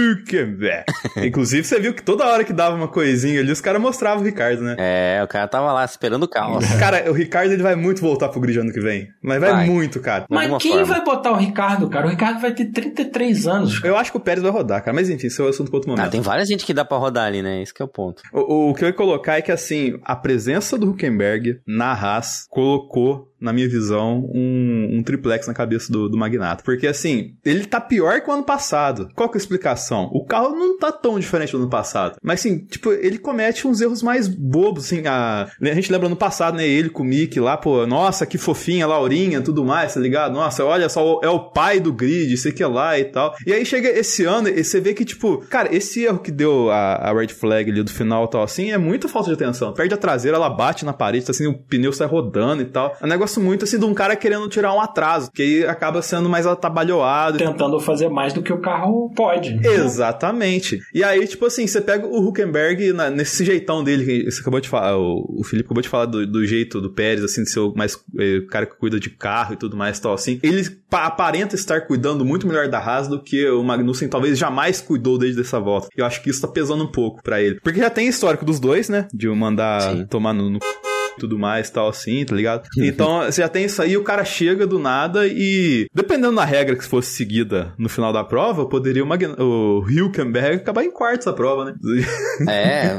Hülkenberg. Inclusive, você viu que toda hora que dava uma coisinha ali, os caras mostravam o Ricardo, né? É, o cara tava lá esperando o caos. cara, o Ricardo ele vai muito voltar pro grid ano que vem. Mas vai, vai. muito, cara. Mas quem forma. vai botar o Ricardo, cara? O Ricardo vai ter 33 anos. Cara. Eu acho que o Pérez vai rodar, cara. Mas enfim, isso é um assunto para outro momento. Ah, tem várias gente que dá para rodar ali, né? Esse é o ponto. O, o, que eu ia colocar é que, assim, a presença do Huckenberg na Haas colocou na minha visão, um, um triplex na cabeça do, do Magnato. Porque, assim, ele tá pior que o ano passado. Qual que é a explicação? O carro não tá tão diferente do ano passado. Mas, assim, tipo, ele comete uns erros mais bobos, assim. A, a gente lembra no passado, né? Ele com o Mick lá, pô, nossa, que fofinha, Laurinha, tudo mais, tá ligado? Nossa, olha só, é o pai do grid, sei que lá e tal. E aí chega esse ano e você vê que, tipo, cara, esse erro que deu a, a red flag ali do final e tal, assim, é muita falta de atenção. Perde a traseira, ela bate na parede, assim, o pneu sai rodando e tal. É um negócio gosto muito assim de um cara querendo tirar um atraso, que aí acaba sendo mais atabalhoado. Tentando fazer mais do que o carro pode. Exatamente. E aí, tipo assim, você pega o Huckenberg na, nesse jeitão dele, que você acabou de falar, o, o Felipe acabou de falar do, do, jeito do Pérez, assim, de ser o mais é, cara que cuida de carro e tudo mais tal, assim. Ele aparenta estar cuidando muito melhor da Haas do que o Magnussen talvez jamais cuidou desde essa volta. Eu acho que isso tá pesando um pouco para ele. Porque já tem histórico dos dois, né? De mandar Sim. tomar no, no tudo mais, tal assim, tá ligado? Então, você já tem isso aí, o cara chega do nada e, dependendo da regra que fosse seguida no final da prova, poderia o, Magn o Hülkenberg acabar em quarto essa prova, né? É,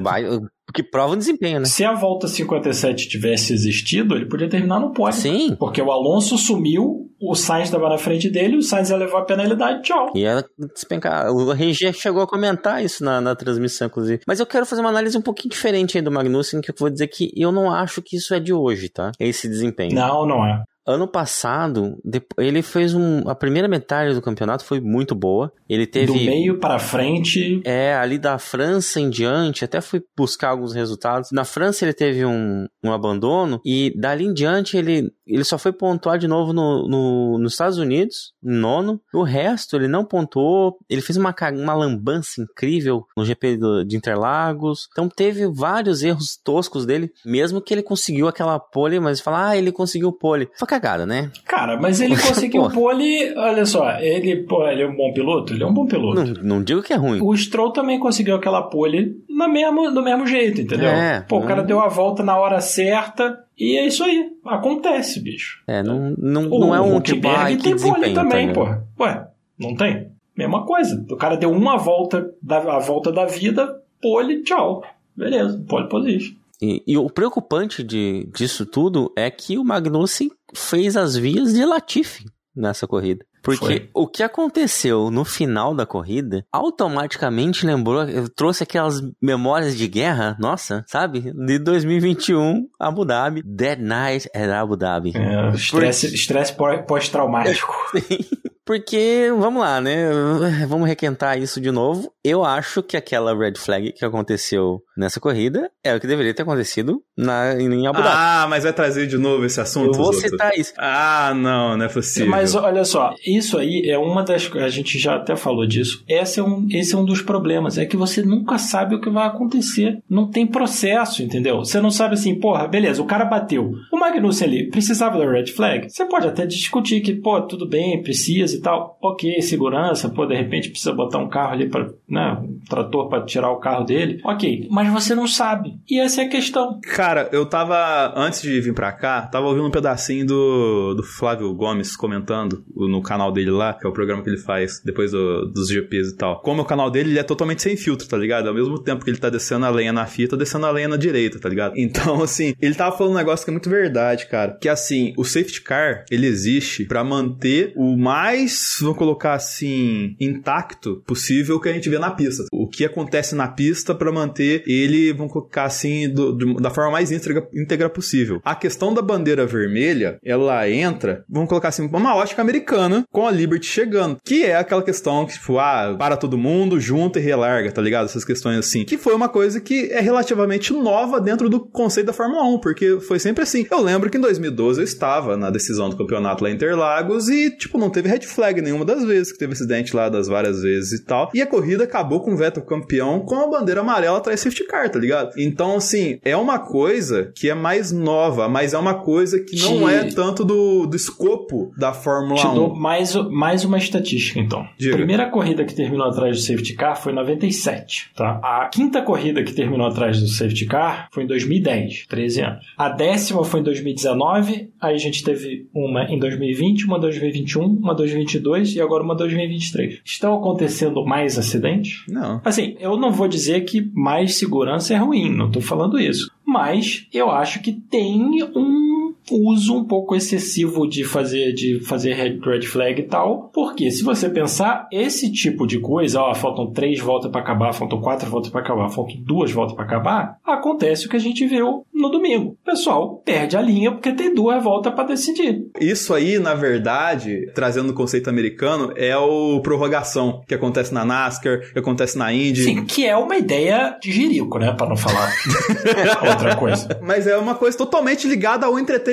vai, porque prova o desempenho, né? Se a volta 57 tivesse existido, ele podia terminar no pódio. Sim. Porque o Alonso sumiu, o Sainz estava na frente dele, o Sainz ia levar a penalidade, tchau. E ela despencar. O RG chegou a comentar isso na, na transmissão, inclusive. Mas eu quero fazer uma análise um pouquinho diferente aí do Magnussen, que eu vou dizer que eu não acho que isso é de hoje, tá? Esse desempenho. Não, não é. Ano passado, ele fez um. A primeira metade do campeonato foi muito boa. Ele teve. Do meio para frente. É, ali da França em diante, até fui buscar alguns resultados. Na França ele teve um, um abandono, e dali em diante ele, ele só foi pontuar de novo no, no, nos Estados Unidos, em nono. O resto ele não pontuou. Ele fez uma, uma lambança incrível no GP de Interlagos. Então teve vários erros toscos dele, mesmo que ele conseguiu aquela pole, mas fala, ah, ele conseguiu pole. Foi cagada, né? Cara, mas ele conseguiu pole, olha só, ele, pô, ele é um bom piloto? Ele é um bom piloto. Não, não digo que é ruim. O Stroll também conseguiu aquela pole no mesmo, do mesmo jeito, entendeu? É, pô, o cara deu a volta na hora certa e é isso aí. Acontece, bicho. É, não, não, O não é um tipo, ai, que tem pole também, tá pô. Ué, não tem? Mesma coisa. O cara deu uma volta, da, a volta da vida, pole, tchau. Beleza, pole position. E, e o preocupante de, disso tudo é que o Magnussen fez as vias de Latifi nessa corrida. Porque Foi. o que aconteceu no final da corrida automaticamente lembrou, trouxe aquelas memórias de guerra, nossa, sabe? De 2021, Abu Dhabi, Dead Night at Abu Dhabi. É, estresse, estresse pó- pós-traumático. Porque, vamos lá, né? Vamos requentar isso de novo. Eu acho que aquela red flag que aconteceu nessa corrida é o que deveria ter acontecido na, em Abu Dhabi. Ah, mas vai trazer de novo esse assunto? Eu vou citar isso. Ah, não, não é possível. Mas olha só, isso aí é uma das. A gente já até falou disso. Esse é, um, esse é um dos problemas. É que você nunca sabe o que vai acontecer. Não tem processo, entendeu? Você não sabe assim, porra, beleza, o cara bateu. O Magnussen ali precisava da red flag? Você pode até discutir que, pô, tudo bem, precisa e tal. Ok, segurança, pô, de repente precisa botar um carro ali para, né, um trator para tirar o carro dele. Ok, mas você não sabe. E essa é a questão. Cara, eu tava, antes de vir pra cá, tava ouvindo um pedacinho do, do Flávio Gomes comentando no canal dele lá, que é o programa que ele faz depois do- dos GPs e tal. Como o canal dele ele é totalmente sem filtro, tá ligado? Ao mesmo tempo que ele tá descendo a lenha na fita, descendo a lenha na direita, tá ligado? Então, assim, ele tava falando um negócio que é muito verdade, cara. Que assim, o safety car, ele existe pra manter o mais, vamos colocar assim, intacto possível que a gente vê na pista. O que acontece na pista pra manter ele, vamos colocar assim, do- do- da forma mais íntegra, íntegra possível. A questão da bandeira vermelha, ela entra, vamos colocar assim, uma ótica americana com a Liberty chegando, que é aquela questão que, tipo, ah, para todo mundo, junta e relarga, tá ligado? Essas questões assim. Que foi uma coisa que é relativamente nova dentro do conceito da Fórmula 1, porque foi sempre assim. Eu lembro que em 2012 eu estava na decisão do campeonato lá em Interlagos e, tipo, não teve red flag nenhuma das vezes, que teve acidente lá das várias vezes e tal. E a corrida acabou com o Vettel campeão com a bandeira amarela atrás do safety car, tá ligado? Então, assim, é uma coisa que é mais nova, mas é uma coisa que não Te- é tanto do, do escopo da Fórmula Te 1. dou mais, mais uma estatística, então. Diga. A primeira corrida que terminou atrás do safety car foi em 97, tá? A quinta corrida que terminou atrás do safety car foi em 2010, 13 anos. A décima foi em 2019, aí a gente teve uma em 2020, uma em 2021, uma em 2022 e agora uma em 2023. Estão acontecendo mais acidentes? Não. Assim, eu não vou dizer que mais segurança é ruim, não tô falando isso. Mas eu acho que tem um uso um pouco excessivo de fazer de fazer red, flag e tal, porque se você pensar esse tipo de coisa, ó, faltam três voltas para acabar, faltam quatro voltas para acabar, faltam duas voltas para acabar, acontece o que a gente viu no domingo. O pessoal perde a linha porque tem duas voltas para decidir. Isso aí, na verdade, trazendo o conceito americano, é o prorrogação, que acontece na NASCAR, que acontece na Indy. Sim, que é uma ideia de jirico, né, para não falar outra coisa. Mas é uma coisa totalmente ligada ao entretenimento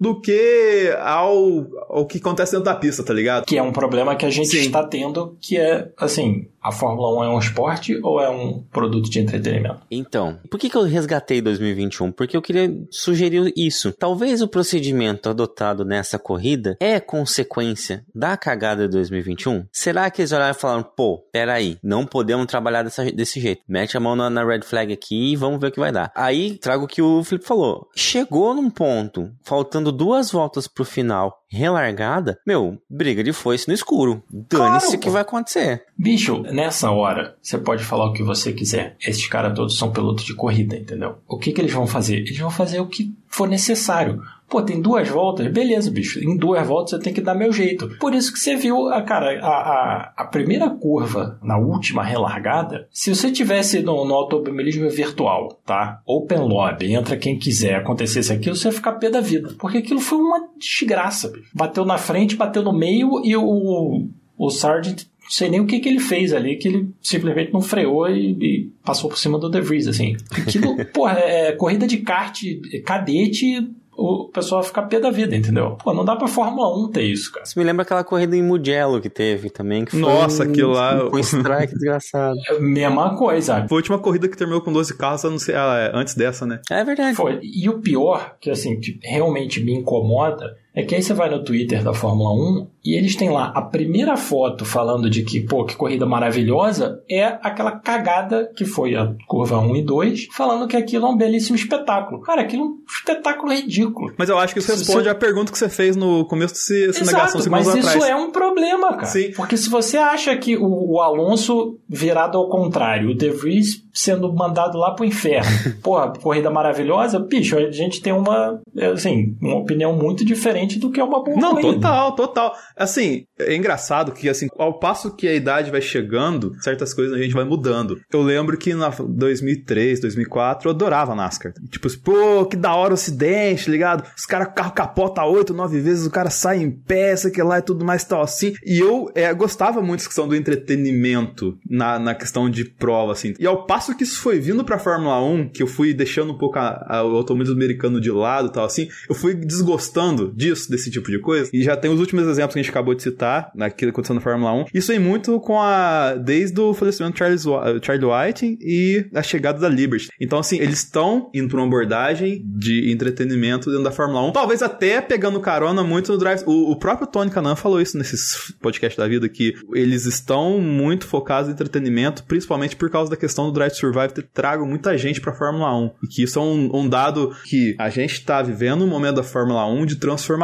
do que ao, ao que acontece dentro da pista, tá ligado? Que é um problema que a gente Sim. está tendo, que é, assim, a Fórmula 1 é um esporte ou é um produto de entretenimento? Então, por que, que eu resgatei 2021? Porque eu queria sugerir isso. Talvez o procedimento adotado nessa corrida é consequência da cagada de 2021? Será que eles olharam e falaram, pô, peraí, não podemos trabalhar dessa, desse jeito. Mete a mão na, na red flag aqui e vamos ver o que vai dar. Aí trago o que o Felipe falou. Chegou num ponto, faltando duas voltas pro final, relargada, meu, briga de foice no escuro. Dane-se o Claro, que vai acontecer. Bicho, nessa hora, você pode falar o que você quiser. Esses caras todos são pilotos de corrida, entendeu? O que, que eles vão fazer? Eles vão fazer o que for necessário. Pô, tem duas voltas? Beleza, bicho. Em duas voltas eu tenho que dar meu jeito. Por isso que você viu, a, cara, a, a, a primeira curva na última relargada, se você tivesse no, no automobilismo virtual, tá? Open lobby, entra quem quiser, acontecesse aquilo, você ia ficar pé da vida. Porque aquilo foi uma desgraça, bicho. Bateu na frente, bateu no meio e o, o Sargent não sei nem o que, que ele fez ali, que ele simplesmente não freou e, e passou por cima do De Vries, assim. Aquilo, porra, é corrida de kart cadete, o pessoal vai ficar pé da vida, entendeu? Pô, não dá pra Fórmula 1 ter isso, cara. Isso me lembra aquela corrida em Mugello que teve também, que foi Nossa, um, aquilo lá- um strike desgraçado. É a mesma coisa. Foi a última corrida que terminou com 12 carros, não sei, ah, é, antes dessa, né? É verdade. Foi. E o pior, que assim, que realmente me incomoda, é que aí você vai no Twitter da Fórmula 1 e eles têm lá a primeira foto falando de que, pô, que corrida maravilhosa, é aquela cagada que foi a curva 1 e 2, falando que aquilo é um belíssimo espetáculo. Cara, aquilo é um espetáculo ridículo. Mas eu acho que isso responde você- à pergunta que você fez no começo desse, dessa negação Exato, segundos mas atrás. isso é um problema, cara. Sim. Porque se você acha que o, o Alonso virado ao contrário, o De Vries sendo mandado lá pro inferno, porra, corrida maravilhosa, bicho, a gente tem uma, assim, uma opinião muito diferente do que é uma boa Não, corrida. total, total. Assim, é engraçado que, assim, ao passo que a idade vai chegando, certas coisas a gente vai mudando. Eu lembro que na 2003, 2004, eu adorava NASCAR. Tipo, pô, que da hora o acidente, ligado? Os caras, o carro capota oito, nove vezes, o cara sai em pé, sei que lá e tudo mais tal, assim. E eu é, gostava muito dessa questão do entretenimento na, na questão de prova, assim. E ao passo que isso foi vindo pra Fórmula 1, que eu fui deixando um pouco a- a- o automobilismo americano de lado e tal, assim, eu fui desgostando disso, desse tipo de coisa. E já tem os últimos exemplos que a gente acabou de citar, naquilo que aconteceu na Fórmula 1. Isso vem muito com a. desde o falecimento do Charles, Wa- Charlie White e a chegada da Liberty. Então, assim, eles estão indo pra uma abordagem de entretenimento dentro da Fórmula 1. Talvez até pegando carona muito no Drive. O, o próprio Tony Canan falou isso nesses podcasts da vida, que eles estão muito focados em entretenimento, principalmente por causa da questão do Drive to Survive ter trago muita gente pra Fórmula 1. E que isso é um, um dado que a gente tá vivendo um momento da Fórmula 1 de transformação.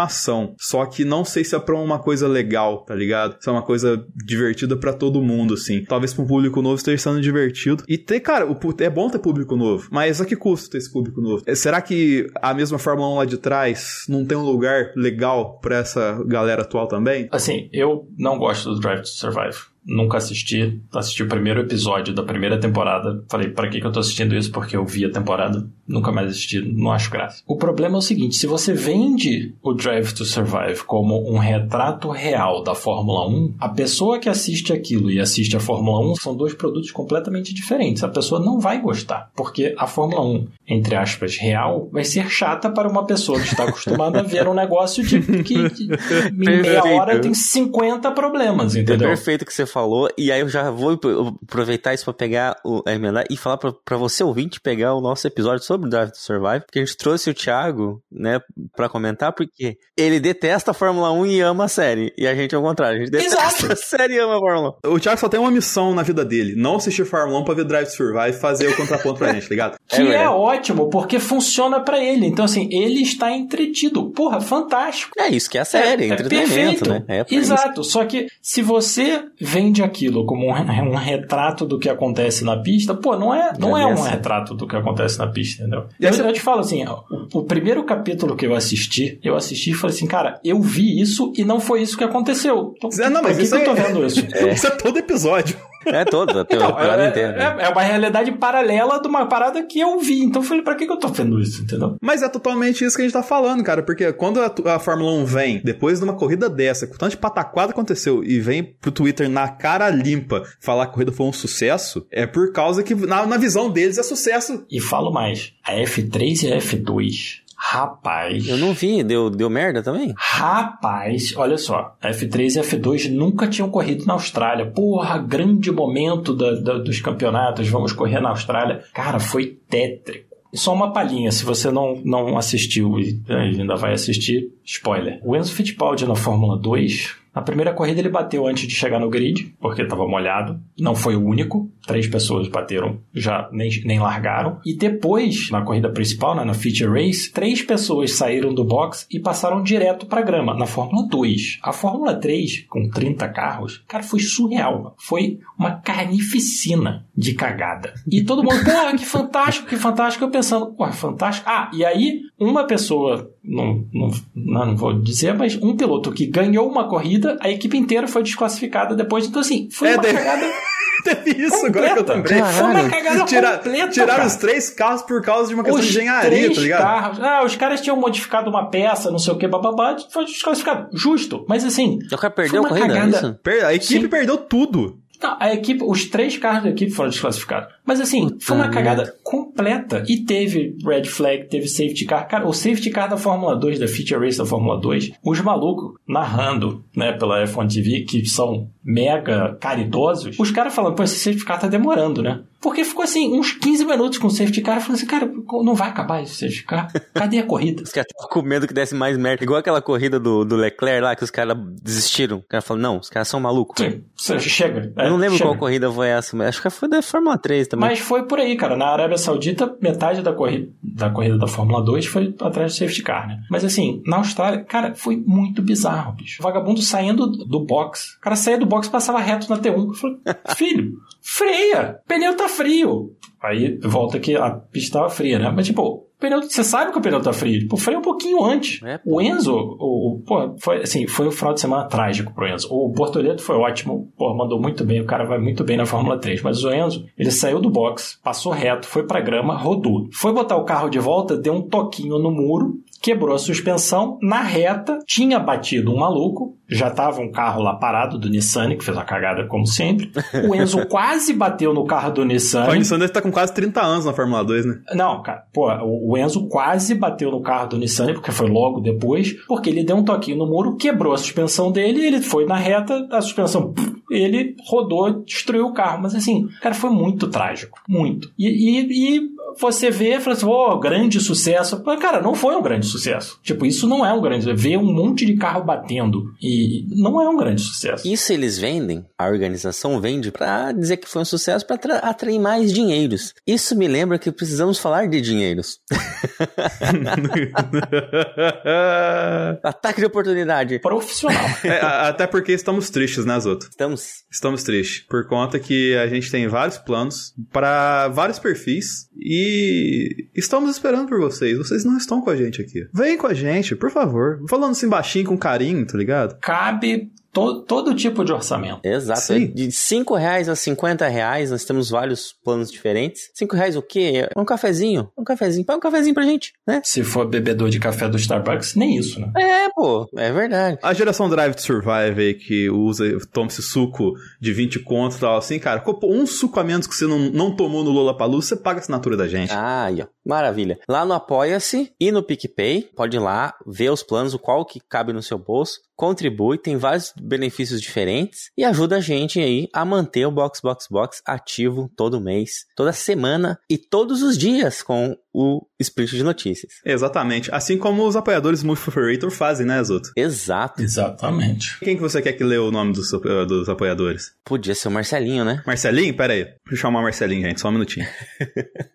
Só que não sei se é pra uma coisa legal, tá ligado? Se é uma coisa divertida pra todo mundo, assim. Talvez pra um público novo esteja sendo divertido. E ter, cara, o é bom ter público novo, mas a que custo ter esse público novo? É, Será que a mesma Fórmula 1 lá de trás não tem um lugar legal pra essa galera atual também? Assim, eu não gosto do Drive to Survive. Nunca assisti. Assisti o primeiro episódio da primeira temporada. Falei, pra que, que eu tô assistindo isso? Porque eu vi a temporada. Nunca mais assisti. Não acho graça. O problema é o seguinte: se você vende o Drive to Survive como um retrato real da Fórmula 1, a pessoa que assiste aquilo e assiste a Fórmula 1 são dois produtos completamente diferentes. A pessoa não vai gostar. Porque a Fórmula 1, entre aspas, real, vai ser chata para uma pessoa que está acostumada a ver um negócio de que, em meia hora Perfeito. tem 50 problemas, É entendeu? perfeito o que você falou, e aí eu já vou ap- aproveitar isso pra pegar o emendar e falar pra você ouvinte pegar o nosso episódio sobre Drive to Survive, porque a gente trouxe o Thiago, né, pra comentar, porque ele detesta a Fórmula 1 e ama a série, e a gente ao contrário, a gente detesta Exato. a série e ama a Fórmula 1. O Thiago só tem uma missão na vida dele: não assistir Fórmula 1 pra ver Drive to Survive e fazer o contraponto pra gente, tá ligado? Que É é, ótimo, porque funciona pra ele. Então, assim, ele está entretido. Porra, fantástico. É isso que é a série, é, entretenimento, né? É pra isso. Exato. Só que se você vende aquilo como um, um retrato do que acontece na pista, pô, não é, não É é um retrato do que acontece na pista, entendeu? E Eu, eu te falo assim, ó, o, primeiro capítulo que eu assisti, eu assisti e falei assim, cara, eu vi isso e não foi isso que aconteceu. Então, É, não, mas que, isso que eu tô é- vendo isso? Isso é todo episódio. É todo, a Então, temporada é, inteira. né? é- é uma realidade paralela de uma parada que eu vi. Então eu falei, pra que, que eu tô vendo isso, entendeu? Mas é totalmente isso que a gente tá falando, cara. Porque quando a, a Fórmula 1 vem, depois de uma corrida dessa, com tanto de pataquada aconteceu, e vem pro Twitter na cara limpa falar que a corrida foi um sucesso, é por causa que, na, na visão deles, é sucesso. E falo mais, a F3 e a F2 Rapaz. Eu não vi, deu, deu merda também? Rapaz, olha só. F3 e F2 nunca tinham corrido na Austrália. Porra, grande momento da, da, dos campeonatos, vamos correr na Austrália. Cara, foi tétrico. Só uma palhinha, se você não, não assistiu e ainda vai assistir, spoiler. O Enzo Fittipaldi na Fórmula 2 na primeira corrida ele bateu antes de chegar no grid, porque estava molhado. Não foi o único. Três pessoas bateram, já nem, nem largaram. E depois, na corrida principal, né, na feature race, três pessoas saíram do box e passaram direto para grama, na Fórmula 2. A Fórmula 3, com 30 carros, cara, foi surreal. Foi uma carnificina de cagada. E todo mundo, pô, que fantástico, que fantástico. Eu pensando, pô, fantástico. Ah, e aí, uma pessoa, não, não, não vou dizer, mas um piloto que ganhou uma corrida, a equipe inteira foi desclassificada depois. Então, assim, foi É, uma de- cagada. Teve isso Completa. agora que eu lembrei. Foi uma cagada Tira- completa. tiraram cara. os três carros por causa de uma questão Os de engenharia, três tá ligado? Carros, ah, os caras tinham modificado uma peça, não sei o que, bababá, foi desclassificado. Justo. Mas assim, O cara perdeu a Foi uma corrida, é cagada. A equipe Sim. perdeu tudo. Não, a equipe, os três carros da equipe foram desclassificados. Mas assim, foi uma Puta cagada completa. E teve red flag, teve safety car. Cara, o safety car da Fórmula 2, da feature race da Fórmula 2, os malucos narrando, né, pela F1 TV, que são mega caridosos, os caras falando, pô, esse safety car tá demorando, né? Porque ficou assim, uns 15 minutos com o safety car, falando assim, cara, não vai acabar esse safety car. Cadê a corrida? Os caras estavam com medo que desse mais merda. Igual aquela corrida do, do Leclerc lá, que os caras desistiram. O cara falou, não, os caras são malucos. Sim, chega. Eu não é, lembro chega. qual corrida foi essa, mas acho que foi da Fórmula 3 também. Mas foi por aí, cara. Na Arábia Saudita, metade da corrida da, corrida da Fórmula 2 foi atrás do safety car, né? Mas assim, na Austrália, cara, foi muito bizarro, bicho. O vagabundo saindo do box. O cara saía do box e passava reto na T1. Eu falei, filho, freia! O pneu tá frio. Aí volta que a pista tava fria, né? Mas tipo, o pneu, você sabe que o pneu tá frio. Tipo, freia um pouquinho antes. É, o Enzo, o, o- pô, foi assim, foi um final de semana trágico pro Enzo. O Bortoleto foi ótimo, pô, mandou muito bem, o cara vai muito bem na Fórmula 3. Mas o Enzo, ele saiu do box, passou reto, foi pra grama, rodou. Foi botar o carro de volta, deu um toquinho no muro, quebrou a suspensão, na reta, tinha batido um maluco, já tava um carro lá parado do Nissan, que fez uma cagada como sempre. O Enzo quase bateu no carro do Nissan. O Nissan deve estar com quase 30 anos na Fórmula 2, né? Não, cara, pô, o Enzo quase bateu no carro do Nissan, porque foi logo depois, porque ele deu um toquinho no muro, quebrou a suspensão dele, ele foi na reta, a suspensão, ele rodou, destruiu o carro. Mas assim, cara, foi muito trágico, muito. E, e, e você vê, fala assim, oh, grande sucesso. Mas, cara, não foi um grande sucesso. Tipo, isso não é um grande Ver um monte de carro batendo e não é um grande sucesso. Isso eles vendem, a organização vende pra dizer que foi um sucesso pra atra- atrair mais dinheiros. Isso me lembra que precisamos falar de dinheiros. Ataque de oportunidade. Profissional. É, até porque estamos tristes, né, Zoto? Estamos. Estamos tristes. Por conta que a gente tem vários planos para vários perfis e estamos esperando por vocês. Vocês não estão com a gente aqui. Vem com a gente, por favor. Falando assim baixinho, com carinho, tá ligado? Cabe to, todo tipo de orçamento. Exato. Sim. De 5 reais a 50 reais, nós temos vários planos diferentes. 5 reais o quê? É Um cafezinho. Um cafezinho. Põe um cafezinho pra gente, né? Se for bebedor de café do Starbucks, nem isso, né? É, pô. É verdade. A geração Drive to Survive aí que usa, toma esse suco de 20 conto e tal, assim, cara, um suco a menos que você não, não tomou no Lollapalooza, você paga a assinatura da gente. Ah, aí, ó. Maravilha. Lá no Apoia-se e no PicPay, pode ir lá ver os planos, o qual que cabe no seu bolso, contribui, tem vários benefícios diferentes e ajuda a gente aí a manter o Box Box Box ativo todo mês, toda semana e todos os dias com o Split de Notícias. Exatamente. Assim como os apoiadores Multiferator fazem, né, Zoto? Exato. Exatamente. Quem que você quer que lê o nome dos, apo- dos apoiadores? Podia ser o Marcelinho, né? Marcelinho? Pera aí. Deixa eu chamar o Marcelinho, gente. Só um minutinho.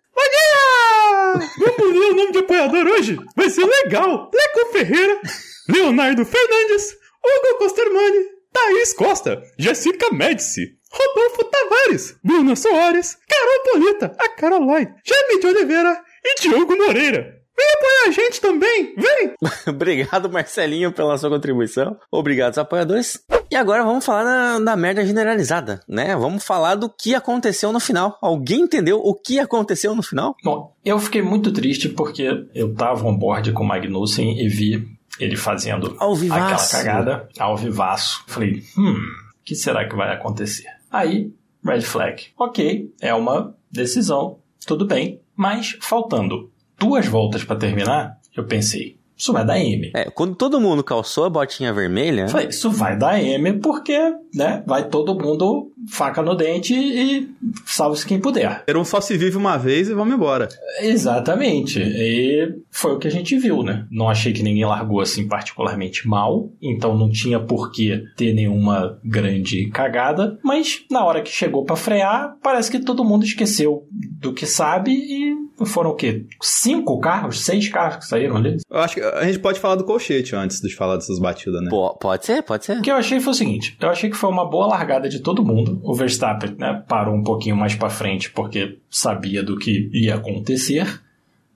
Vamos ler o nome de apoiador hoje? Vai ser legal! Leco Ferreira, Leonardo Fernandes, Hugo Costermani, Thaís Costa, Jessica Médici, Rodolfo Tavares, Bruna Soares, Carol Polita, a Caroline, Jaime de Oliveira e Diogo Moreira. Vem apoiar a gente também, vem! Obrigado, Marcelinho, pela sua contribuição. Obrigado, aos apoiadores. E agora vamos falar da, da merda generalizada, né? Vamos falar do que aconteceu no final. Alguém entendeu o que aconteceu no final? Bom, eu fiquei muito triste porque eu tava on board com o Magnussen e vi ele fazendo Ao aquela cagada ao vivaço. Falei, hum, o que será que vai acontecer? Aí, red flag. Ok, é uma decisão, tudo bem, mas faltando duas voltas para terminar, Eu pensei, isso vai dar M. É, quando todo mundo calçou a botinha vermelha. Eu falei, isso vai dar M porque, né, vai todo mundo faca no dente e salve-se quem puder. Era um só se vive uma vez e vamos embora. Exatamente. E foi o que a gente viu, né? Não achei que ninguém largou assim particularmente mal, então não tinha por que ter nenhuma grande cagada, mas na hora que chegou para frear, parece que todo mundo esqueceu do que sabe e foram o quê? Cinco carros? Seis carros que saíram ali? Eu acho que a gente pode falar do colchete antes de falar dessas batidas, né? Pô, pode ser, pode ser. O que eu achei foi o seguinte: eu achei que foi uma boa largada de todo mundo. O Verstappen né, parou um pouquinho mais para frente porque sabia do que ia acontecer,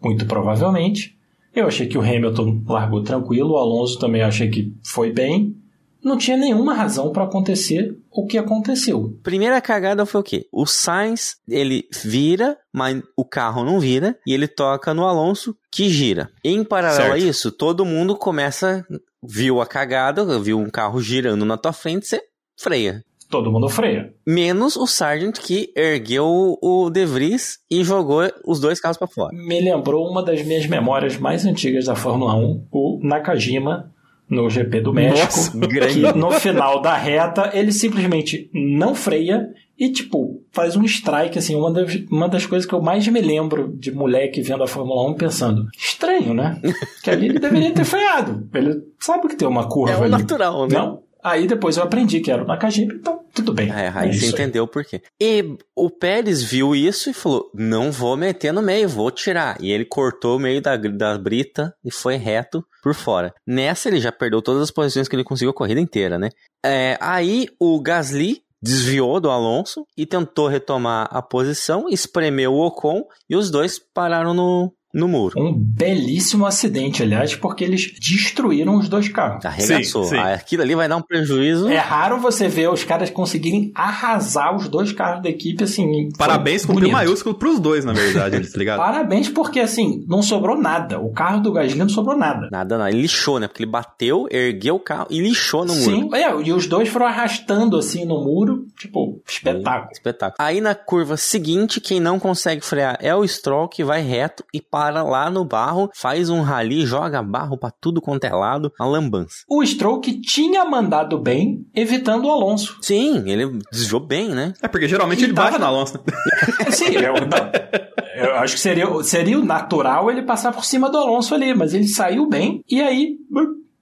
muito provavelmente. Eu achei que o Hamilton largou tranquilo, o Alonso também achei que foi bem. Não tinha nenhuma razão para acontecer o que aconteceu. Primeira cagada foi o quê? O Sainz, ele vira, mas o carro não vira, e ele toca no Alonso, que gira. Em paralelo Certo. a isso, todo mundo começa, viu a cagada, viu um carro girando na tua frente, você freia. Todo mundo freia. Menos o Sargent que ergueu o De Vries e jogou os dois carros pra fora. Me lembrou uma das minhas memórias mais antigas da Fórmula 1, o Nakajima no GP do México. Nossa, que no final da reta ele simplesmente não freia e, tipo, faz um strike, assim, uma das, uma das coisas que eu mais me lembro de moleque vendo a Fórmula 1 pensando, estranho, né? Que ali ele deveria ter freado. Ele sabe que tem uma curva É o ali. natural, né? Não. Aí depois eu aprendi que era o Nakajima, então tudo bem. É, É aí você isso aí. entendeu por quê. E o Pérez viu isso e falou: não vou meter no meio, vou tirar. E ele cortou o meio da, da brita e foi reto por fora. Nessa ele já perdeu todas as posições que ele conseguiu a corrida inteira, né? É, aí o Gasly desviou do Alonso e tentou retomar a posição, espremeu o Ocon e os dois pararam no, no muro. Um belíssimo acidente, aliás, porque eles destruíram os dois carros. Arregaçou. Sim, sim. Aquilo ali vai dar um prejuízo. É raro você ver os caras conseguirem arrasar os dois carros da equipe, assim. Parabéns com o maiúsculo pros dois, na verdade, tá ligado? Parabéns, porque assim, não sobrou nada. O carro do Gasly não sobrou nada. Nada, não. Ele lixou, né? Porque ele bateu, ergueu o carro e lixou no muro. Sim, é, e os dois foram arrastando assim no muro, tipo, espetáculo. Espetáculo. Aí na curva seguinte, quem não consegue frear é o Stroll, que vai reto e para lá no barro, faz um rally, joga barro pra tudo quanto é lado, uma lambança. O Stroll que tinha mandado bem, evitando o Alonso. Sim, ele desviou bem, né? É porque geralmente E ele tava bate na- na Alonso. né? Sim, eu, não, eu acho que seria, seria o natural ele passar por cima do Alonso ali, mas ele saiu bem e aí,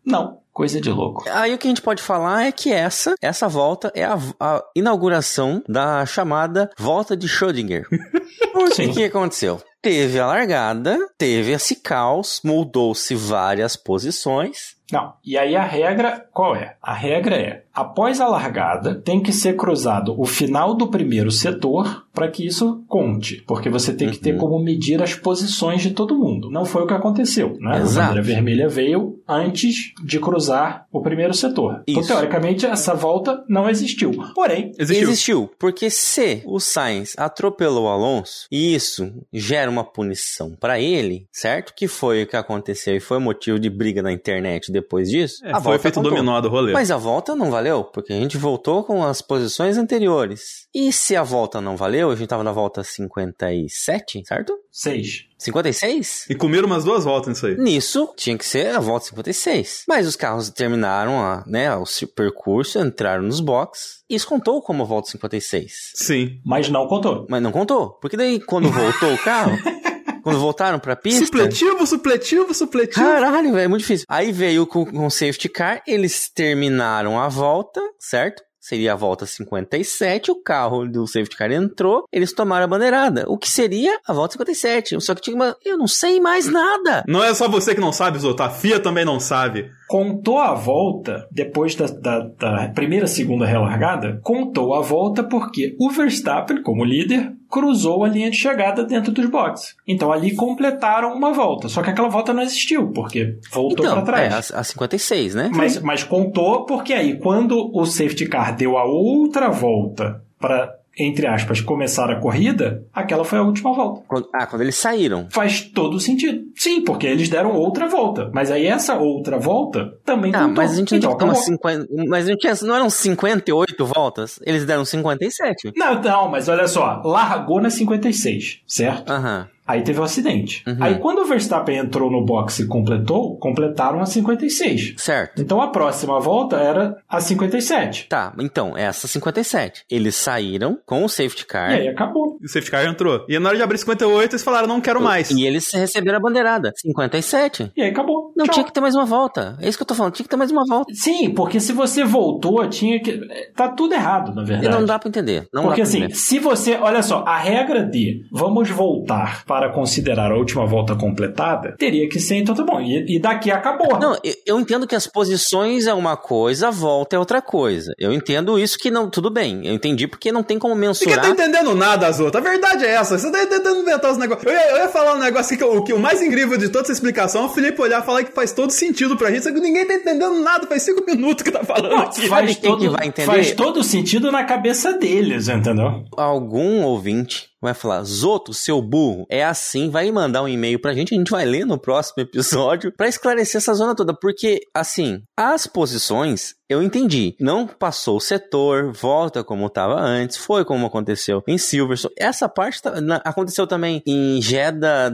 não, coisa de louco. Aí o que a gente pode falar é que essa, essa volta é a, a inauguração da chamada volta de Schrödinger. Sim. que que aconteceu? Teve a largada, teve esse caos, mudou-se várias posições. Não, e aí a regra qual é? A regra é, após a largada, tem que ser cruzado o final do primeiro setor para que isso conte, porque você tem que ter Uhum. como medir as posições de todo mundo. Não foi o que aconteceu, né? Exato. A bandeira vermelha veio antes de cruzar o primeiro setor. Então, Isso. teoricamente, essa volta não existiu. Porém, Existiu. Existiu, porque se o Sainz atropelou o Alonso e isso gera uma punição pra ele, certo? Que foi o que aconteceu e foi motivo de briga na internet depois disso. É, a foi o volta efeito contou. dominó do rolê. Mas a volta não valeu, porque a gente voltou com as posições anteriores. E se a volta não valeu, a gente tava na volta 57, certo? seis. 56? E comeram umas duas voltas nisso aí. Nisso, tinha que ser a volta 56. Mas os carros terminaram a, né, o percurso, entraram nos boxes. E isso contou como a volta 56. Sim. Mas não contou. Mas não contou. Porque daí, quando voltou o carro, quando voltaram pra pista. Supletivo, supletivo, supletivo. Caralho, velho, é muito difícil. Aí veio com, com o safety car, eles terminaram a volta, certo? Seria a volta 57, o carro do safety car entrou, eles tomaram a bandeirada. O que seria a volta 57? Só que tinha uma. Eu não sei mais nada. Não é só você que não sabe, Zoto. A FIA também não sabe. Contou a volta, depois da, da- da primeira, segunda relargada, contou a volta porque o Verstappen, como líder, cruzou a linha de chegada dentro dos boxes. Então ali completaram uma volta. Só que aquela volta não existiu, porque voltou Então, para é, trás. a, a 56, né? Mas, mas contou porque aí, quando o safety car deu a outra volta para, entre aspas, começar a corrida, aquela foi a última volta. Quando- ah, quando eles saíram. Faz todo sentido. Sim, porque eles deram outra volta. Mas aí essa outra volta também Ah, contou. mas a gente não então, tinha acabou. 50. Mas não, tinha, não eram 58 voltas? Eles deram 57. Não, não, mas olha só. Largou na 56, certo? Aham. Aí teve o um acidente. Uhum. Aí quando o Verstappen entrou no box e completou, completaram a 56. Certo. Então a próxima volta era a 57. Tá, então, essa 57. Eles saíram com o safety car. E aí acabou. E o safety car entrou. E na hora de abrir 58, eles falaram, não quero mais. E eles receberam a bandeirada. 57. E aí acabou. Não Tchau. tinha que ter mais uma volta. É isso que eu tô falando. Tinha que ter mais uma volta. Sim, porque se você voltou, tinha que. Tá tudo errado, na E verdade. não dá pra entender. Não Porque dá pra assim, entender. se você. Olha só, a regra de vamos voltar para considerar a última volta completada teria que ser, então tá bom. E, e daqui acabou. Não, eu, eu entendo que as posições é uma coisa, a volta é outra coisa. Eu entendo isso que não. Tudo bem. Eu entendi porque não tem como Ninguém mensurar. tá entendendo nada, Azota. A verdade é essa. Você tá tentando inventar os negócios. Eu ia, eu ia falar um negócio aqui que o, que o mais incrível de toda essa explicação é o Felipe olhar e falar que faz todo sentido pra gente, só que ninguém tá entendendo nada. Faz cinco minutos que tá falando Não, aqui. faz, quem todo, que vai entender? faz todo sentido na cabeça deles, entendeu? Algum ouvinte vai falar, Zoto, seu burro, é assim, vai mandar um e-mail pra gente, a gente vai ler no próximo episódio pra esclarecer essa zona toda, porque, assim, as posições, eu entendi, não passou o setor, volta como tava antes, foi como aconteceu em Silverstone, essa parte tá- na- aconteceu também em Jeddah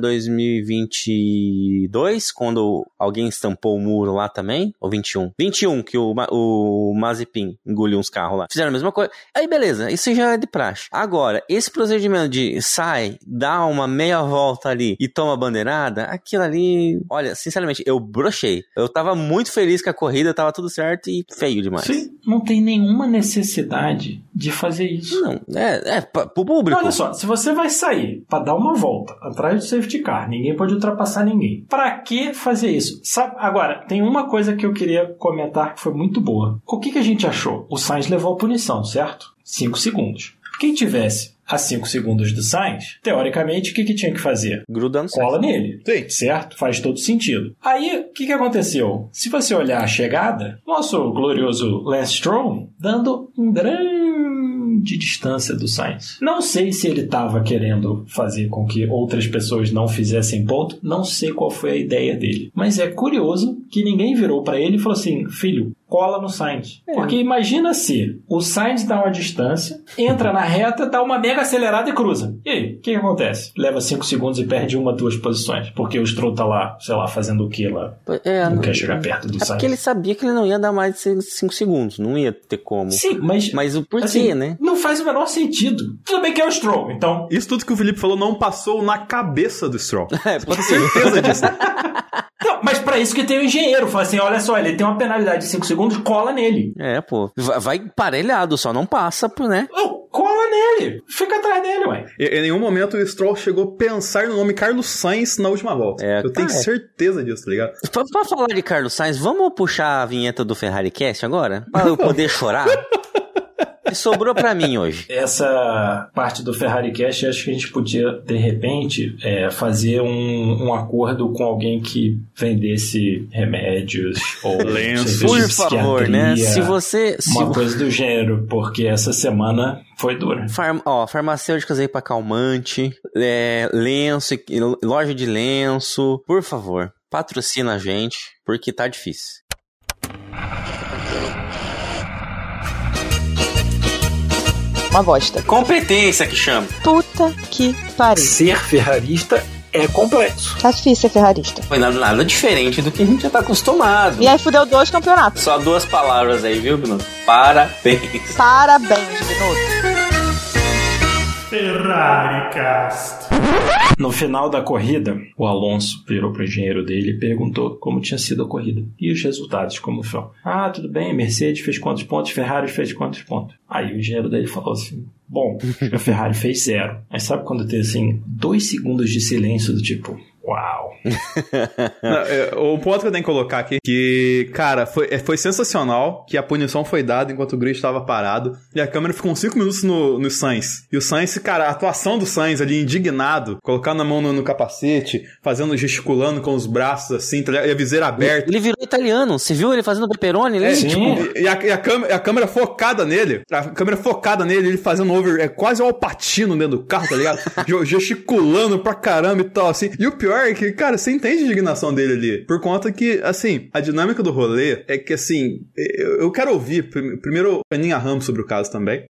2022, quando alguém estampou o muro lá também, ou 21, 21, que o, o Mazepin engoliu uns carros lá, fizeram a mesma coisa, aí beleza, isso já é de praxe. Agora, esse procedimento de sai, dá uma meia volta ali e toma a bandeirada, aquilo ali, olha, sinceramente, eu brochei. Eu tava muito feliz que a corrida tava tudo certo e feio demais. Sim, não tem nenhuma necessidade de fazer isso. Não, é, é pro público. Olha só, se você vai sair pra dar uma volta atrás do safety car, ninguém pode ultrapassar ninguém. Pra que fazer isso? Sabe, agora, tem uma coisa que eu queria comentar que foi muito boa. O que, que a gente achou? O Sainz levou a punição, certo? 5 segundos. Quem tivesse a 5 segundos do Sainz, teoricamente, o que, que tinha que fazer? Grudando Cola nele. Sim. Certo? Faz todo sentido. Aí, o que, que aconteceu? Se você olhar a chegada, nosso glorioso Lance Stroll dando um grande distância do Sainz. Não sei se ele estava querendo fazer com que outras pessoas não fizessem ponto, não sei qual foi a ideia dele. Mas é curioso que ninguém virou para ele e falou assim: filho, cola no Sainz. Porque imagina se o Sainz dá uma distância, entra na reta, dá uma mega acelerada e cruza. E aí, o que, que acontece? Leva 5 segundos e perde uma, duas posições. Porque o Stroll tá lá, sei lá, fazendo o que lá? É, Não não- quer chegar perto do é Sainz. porque ele sabia que ele não ia dar mais de 5 segundos, não ia ter como. Sim, mas. Mas o porquê, assim, né? Não faz o menor sentido. Tudo bem que é o Stroll, então. Isso tudo que o Felipe falou não passou na cabeça do Stroll. É, Pode ter certeza disso. Não, mas pra isso que tem o engenheiro. Fala assim: olha só, ele tem uma penalidade de 5 segundos, cola nele. É, pô. Vai, vai parelhado, só não passa, por, né? Oh, cola nele. Fica atrás dele, ué. Em em nenhum momento o Stroll chegou a pensar no nome Carlos Sainz na última volta. É, Eu tenho é. certeza disso, tá ligado? Pra, pra falar de Carlos Sainz, vamos puxar a vinheta do Ferrari Cast agora? Pra eu poder chorar? E sobrou pra mim hoje. Essa parte do Ferrari Cash, acho que a gente podia, de repente, é, fazer um, um acordo com alguém que vendesse remédios ou Lenços. Por favor, né? Se você. Se Uma vo- coisa do gênero, porque essa semana foi dura. Farm, ó, farmacêuticas aí pra calmante, é, lenço, loja de lenço, por favor, patrocina a gente, porque tá difícil. Uma bosta. Competência que chama. Puta que pariu. Ser ferrarista é complexo. Tá difícil ser ferrarista. Foi nada, nada diferente do que a gente já tá acostumado. E aí fudeu dois campeonatos. Só duas palavras aí, viu, Bruno? Parabéns. Parabéns, Minuto. No final da corrida, o Alonso virou pro engenheiro dele e perguntou como tinha sido a corrida. E os resultados, como foram. Ah, tudo bem, Mercedes fez quantos pontos, Ferrari fez quantos pontos. Aí o engenheiro dele falou assim: Bom, a Ferrari fez zero. Mas sabe quando tem assim, dois segundos de silêncio do tipo, uau. Não, é, o ponto que eu tenho que colocar aqui, que, cara, foi, é, foi sensacional que a punição foi dada enquanto o grid estava parado e a câmera ficou uns 5 minutos no, no Sainz. E o Sainz, cara, a atuação do Sainz ali indignado, colocando a mão no, no capacete, fazendo, gesticulando com os braços assim, tá e a viseira aberta. Ele virou italiano, você viu ele fazendo pepperoni ali? É, Sim. tipo, e a, e a câmera, a câmera focada nele, a câmera focada nele, ele fazendo over, é quase o Alpatino dentro do carro, tá ligado? Gesticulando pra caramba e tal, assim. E o pior é que, cara, você entende a indignação dele ali. Por conta que, assim, a dinâmica do rolê é que, assim, eu, quero ouvir, prim- primeiro, a Aninha Ramos sobre o caso também.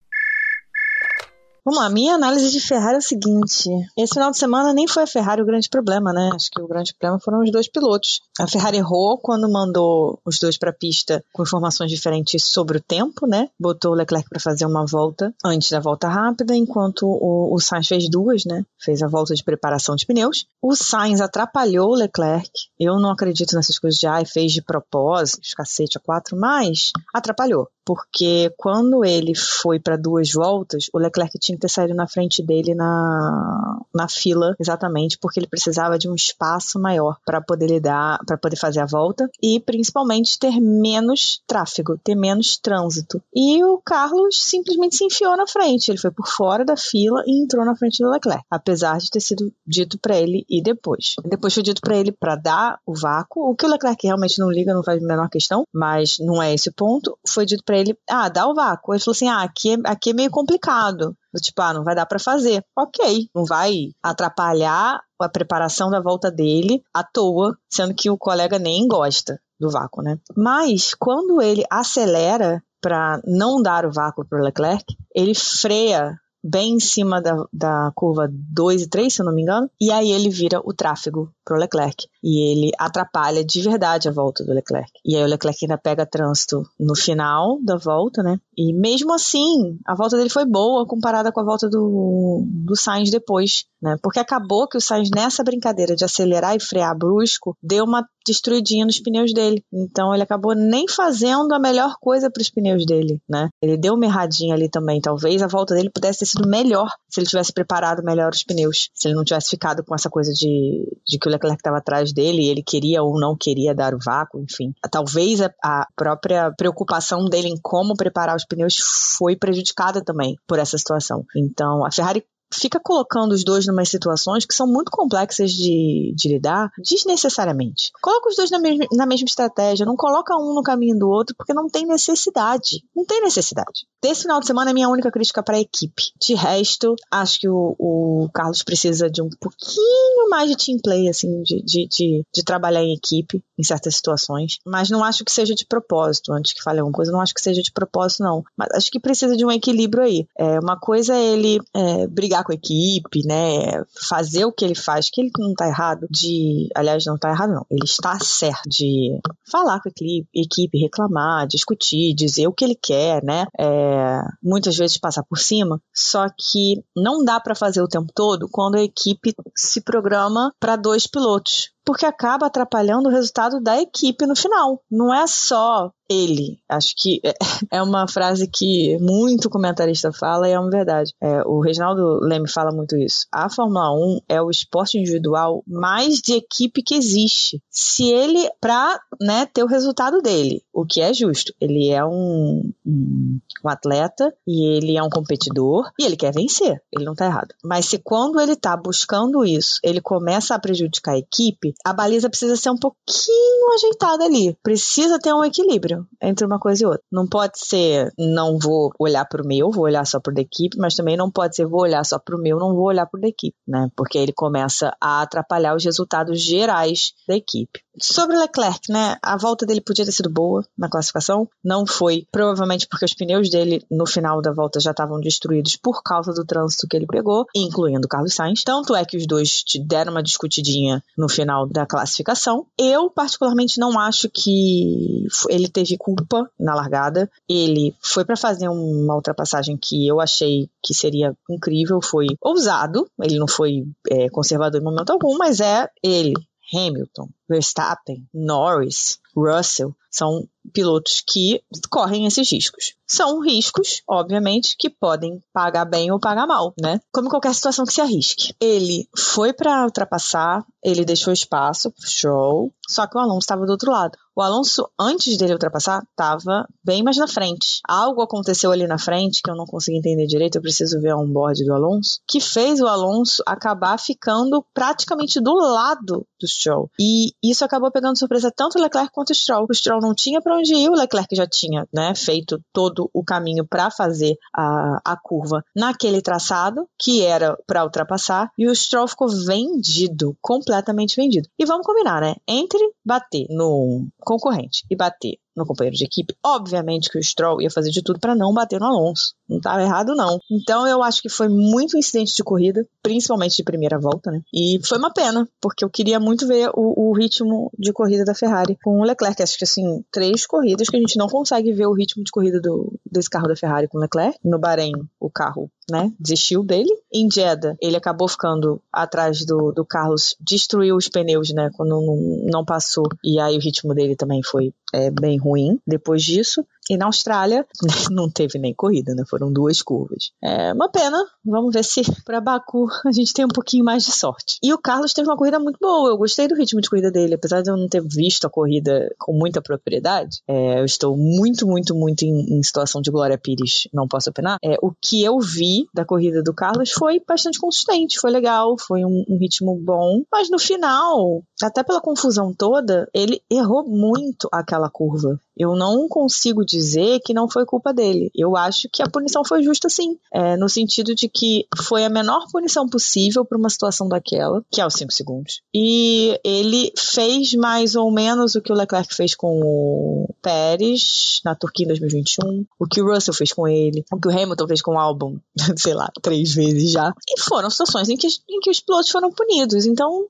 Vamos lá, minha análise de Ferrari é o seguinte: esse final de semana nem foi a Ferrari o grande problema, né? Acho que o grande problema foram os dois pilotos. A Ferrari errou quando mandou os dois para a pista com informações diferentes sobre o tempo, né? Botou o Leclerc para fazer uma volta antes da volta rápida, enquanto o, o Sainz fez duas, né? Fez a volta de preparação de pneus. O Sainz atrapalhou o Leclerc. Eu não acredito nessas coisas de ai, fez de propósito, cacete a quatro, mas atrapalhou porque quando ele foi para duas voltas, o Leclerc tinha que ter saído na frente dele na, na fila, exatamente porque ele precisava de um espaço maior para poder lidar, para poder fazer a volta e principalmente ter menos tráfego, ter menos trânsito. E o Carlos simplesmente se enfiou na frente, ele foi por fora da fila e entrou na frente do Leclerc, apesar de ter sido dito para ele e depois. Depois foi dito para ele para dar o vácuo, o que o Leclerc realmente não liga, não faz a menor questão, mas não é esse o ponto. Foi dito para ele, ah, dá o vácuo. Ele falou assim, ah, aqui é, aqui é meio complicado. Do tipo, ah, não vai dar para fazer. Ok, não vai atrapalhar a preparação da volta dele à toa, sendo que o colega nem gosta do vácuo, né? Mas quando ele acelera para não dar o vácuo para o Leclerc, ele freia bem em cima da, da curva 2 e 3, se eu não me engano, e aí ele vira o tráfego pro Leclerc. E ele atrapalha de verdade a volta do Leclerc. E aí o Leclerc ainda pega trânsito no final da volta, né? E mesmo assim, a volta dele foi boa comparada com a volta do, do Sainz depois, né? Porque acabou que o Sainz, nessa brincadeira de acelerar e frear brusco, deu uma destruidinha nos pneus dele. Então ele acabou nem fazendo a melhor coisa para os pneus dele, né? Ele deu uma erradinha ali também. Talvez a volta dele pudesse ter sido melhor se ele tivesse preparado melhor os pneus. Se ele não tivesse ficado com essa coisa de, de que o Leclerc estava atrás dele e ele queria ou não queria dar o vácuo, enfim. Talvez a, a própria preocupação dele em como preparar os pneus foi prejudicada também por essa situação. Então, a Ferrari fica colocando os dois numas situações que são muito complexas de, de lidar desnecessariamente. Coloca os dois na, mesma, na mesma estratégia, não coloca um no caminho do outro, porque não tem necessidade. Não tem necessidade. Desse final de semana é minha única crítica para a equipe. De resto, acho que o, o, Carlos precisa de um pouquinho mais de team play, assim, de, de, de, de, trabalhar em equipe em certas situações. Mas não acho que seja de propósito. Antes que fale alguma coisa, não acho que seja de propósito, não. Mas acho que precisa de um equilíbrio aí. É, uma coisa é ele é, brigar com a equipe, né? Fazer o que ele faz, que ele não tá errado de. Aliás, não tá errado, não. Ele está certo de falar com a equipe reclamar, discutir, dizer o que ele quer, né? É, muitas vezes passar por cima, só que não dá para fazer o tempo todo quando a equipe se programa para dois pilotos porque acaba atrapalhando o resultado da equipe no final. Não é só ele. Acho que é uma frase que muito comentarista fala e é uma verdade. É, o Reginaldo Leme fala muito isso. A Fórmula 1 é o esporte individual mais de equipe que existe. Se ele, pra né, ter o resultado dele, o que é justo, ele é um, um, um atleta e ele é um competidor e ele quer vencer. Ele não tá errado. Mas se quando ele tá buscando isso, ele começa a prejudicar a equipe, a baliza precisa ser um pouquinho ajeitada ali. Precisa ter um equilíbrio entre uma coisa e outra. Não pode ser, não vou olhar para o meu, vou olhar só para da equipe, mas também não pode ser, vou olhar só para o meu, não vou olhar para da equipe, né? Porque ele começa a atrapalhar os resultados gerais da equipe. Sobre o Leclerc, né? A volta dele podia ter sido boa na classificação, não foi, provavelmente porque os pneus dele no final da volta já estavam destruídos por causa do trânsito que ele pegou, incluindo o Carlos Sainz. Tanto é que os dois deram uma discutidinha no final da classificação. Eu, particularmente, não acho que ele teve culpa na largada. Ele foi para fazer uma ultrapassagem que eu achei que seria incrível, foi ousado. Ele não foi é, conservador em momento algum, mas é ele Hamilton, Verstappen, Norris, Russell são pilotos que correm esses riscos. São riscos, obviamente, que podem pagar bem ou pagar mal, né? Como qualquer situação que se arrisque. Ele foi para ultrapassar, ele deixou espaço, show, só que o Alonso estava do outro lado. O Alonso, antes dele ultrapassar, estava bem mais na frente. Algo aconteceu ali na frente que eu não consegui entender direito, eu preciso ver a onboard do Alonso, que fez o Alonso acabar ficando praticamente do lado do Stroll. E isso acabou pegando surpresa tanto o Leclerc quanto o Stroll. O Stroll não tinha para onde ir, o Leclerc já tinha né, feito todo o caminho para fazer a, a curva naquele traçado, que era para ultrapassar, e o Stroll ficou vendido, completamente vendido. E vamos combinar, né? Entre bater no concorrente e bater no companheiro de equipe. Obviamente que o Stroll ia fazer de tudo para não bater no Alonso. Não estava errado, não. Então eu acho que foi muito incidente de corrida, principalmente de primeira volta, né? E foi uma pena, porque eu queria muito ver o, o ritmo de corrida da Ferrari com o Leclerc. Acho que, assim, três corridas que a gente não consegue ver o ritmo de corrida do, desse carro da Ferrari com o Leclerc. No Bahrein, o carro né, desistiu dele. Em Jeddah, ele acabou ficando atrás do, do Carlos, destruiu os pneus, né, quando não, não passou. E aí o ritmo dele também foi é, bem ruim depois disso. E na Austrália não teve nem corrida, né? Foram duas curvas. É uma pena. Vamos ver se para Baku a gente tem um pouquinho mais de sorte. E o Carlos teve uma corrida muito boa. Eu gostei do ritmo de corrida dele, apesar de eu não ter visto a corrida com muita propriedade. É, eu estou muito, muito, muito em, em, situação de Glória Pires. Não posso opinar. É, o que eu vi da corrida do Carlos foi bastante consistente. Foi legal, foi um, um ritmo bom. Mas no final, até pela confusão toda, ele errou muito aquela curva. Eu não consigo dizer que não foi culpa dele. Eu acho que a punição foi justa sim, é, no sentido de que foi a menor punição possível para uma situação daquela, que é os 5 segundos. E ele fez mais ou menos o que o Leclerc fez com o Pérez na Turquia em 2021, o que o Russell fez com ele, o que o Hamilton fez com o Albon, sei lá, três vezes já. E foram situações em que, em que os pilotos foram punidos. Então,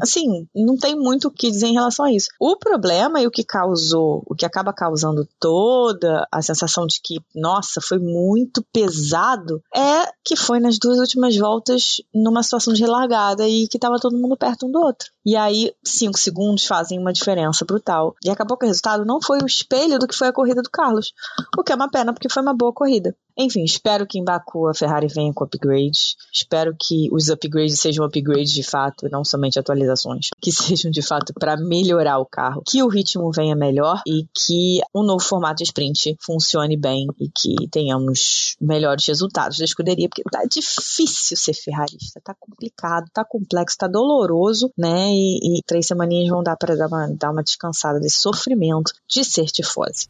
assim, não tem muito o que dizer em relação a isso. O problema e o que causou, o que acaba causando toda a sensação de que, nossa, foi muito pesado, é que foi nas duas últimas voltas numa situação de relargada e que estava todo mundo perto um do outro. E aí, cinco segundos fazem uma diferença brutal. E acabou que o resultado não foi o espelho do que foi a corrida do Carlos. O que é uma pena, porque foi uma boa corrida. Enfim, espero que em Baku a Ferrari venha com upgrades. Espero que os upgrades sejam upgrades de fato, não somente atualizações. Que sejam de fato para melhorar o carro. Que o ritmo venha melhor e que o novo formato sprint funcione bem e que tenhamos melhores resultados da escuderia, porque tá difícil ser ferrarista. Tá complicado, tá complexo, tá doloroso, né? E, e três semaninhas vão dar para dar uma, dar uma descansada desse sofrimento de ser tifose.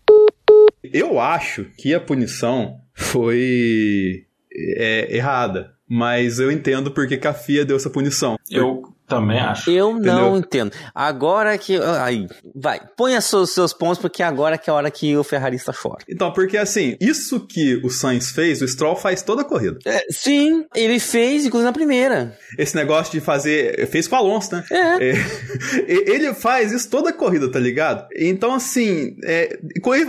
Eu acho que a punição foi é, errada. Mas eu entendo porque que a FIA deu essa punição. Eu também acho. Eu não entendo. Agora que. Aí, vai. Ponha seus, seus pontos, porque agora que é a hora que o ferrarista chora. Então, porque assim, isso que o Sainz fez, o Stroll faz toda a corrida. É, sim, ele fez, inclusive na primeira. Esse negócio de fazer. Fez com o Alonso, né? É. é ele faz isso toda a corrida, tá ligado? Então, assim, é,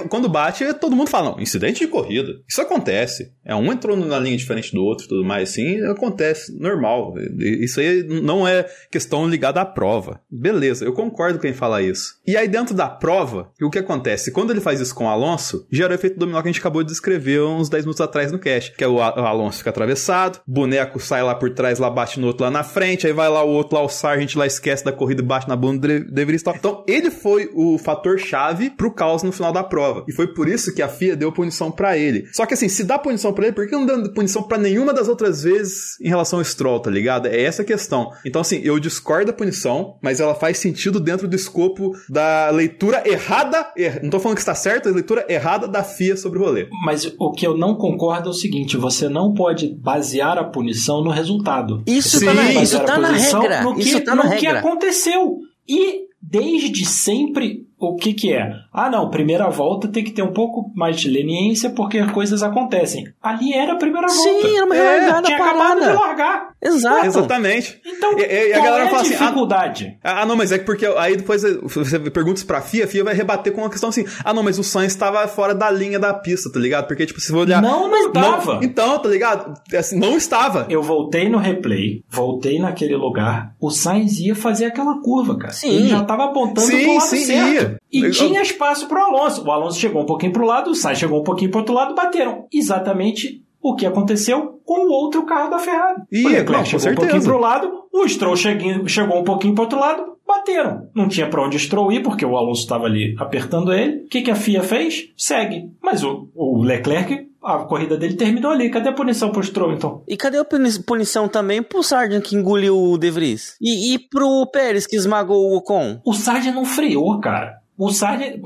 quando bate, todo mundo fala: não, incidente de corrida. Isso acontece. É um entrou na linha diferente do outro tudo mais, assim, acontece, normal. Isso aí não é questão ligada à prova. Beleza, eu concordo com quem fala isso. E aí, dentro da prova, o que acontece? Quando ele faz isso com o Alonso, gera o efeito dominó que a gente acabou de descrever uns 10 minutos atrás no cast. Que é o, Alonso fica atravessado, boneco sai lá por trás, lá bate no outro lá na frente, aí vai lá o outro lá, o Sargent lá esquece da corrida bate na bunda do De Vries. Então, ele foi o fator chave pro caos no final da prova. E foi por isso que a FIA deu punição para ele. Só que assim, se dá punição para ele, por que não deu punição para nenhuma das outras vezes em relação ao Stroll, tá ligado? É essa a questão. Então, assim, eu discordo da punição, mas ela faz sentido dentro do escopo da leitura errada, er, não tô falando que está certo, a leitura errada da FIA sobre o rolê. Mas o que eu não concordo é o seguinte, você não pode basear a punição no resultado. Isso está na, isso tá na regra. No que, isso tá no na que regra. aconteceu. E desde sempre o que que é? Ah, não, primeira volta tem que ter um pouco mais de leniência porque coisas acontecem. Ali era a primeira volta. Sim, era uma é, relargada tinha parada. acabado de largar. Exato. Exatamente. Então, E- e- a galera é a fala assim, ah, dificuldade? Ah, não, mas é que porque aí depois você pergunta pra FIA, a FIA vai rebater com uma questão assim: ah, não, mas o Sainz estava fora da linha da pista, tá ligado? Porque, tipo, se você olhar. Não, não tava. então, tá ligado? Assim, não estava. Eu voltei no replay, voltei naquele lugar, o Sainz ia fazer aquela curva, cara. Sim. Ele já tava apontando Sim, pro lado sim, certo. ia. E Eu- tinha espaço pro Alonso. O Alonso chegou um pouquinho pro lado, o Sainz chegou um pouquinho pro outro lado, bateram. Exatamente o que aconteceu com o outro carro da Ferrari. Ia, o Leclerc chegou um certeza. pouquinho pro lado, o Stroll cheguinho- chegou um pouquinho pro outro lado, bateram. Não tinha pra onde o Stroll ir, porque o Alonso estava ali apertando ele. O que, que a FIA fez? Segue. Mas o, o Leclerc, a corrida dele terminou ali. Cadê a punição pro Stroll, então? E cadê a puni- punição também pro Sargent que engoliu o De Vries? E, e pro Pérez que esmagou o Ocon? O Sargent não freou, cara. O Sargent.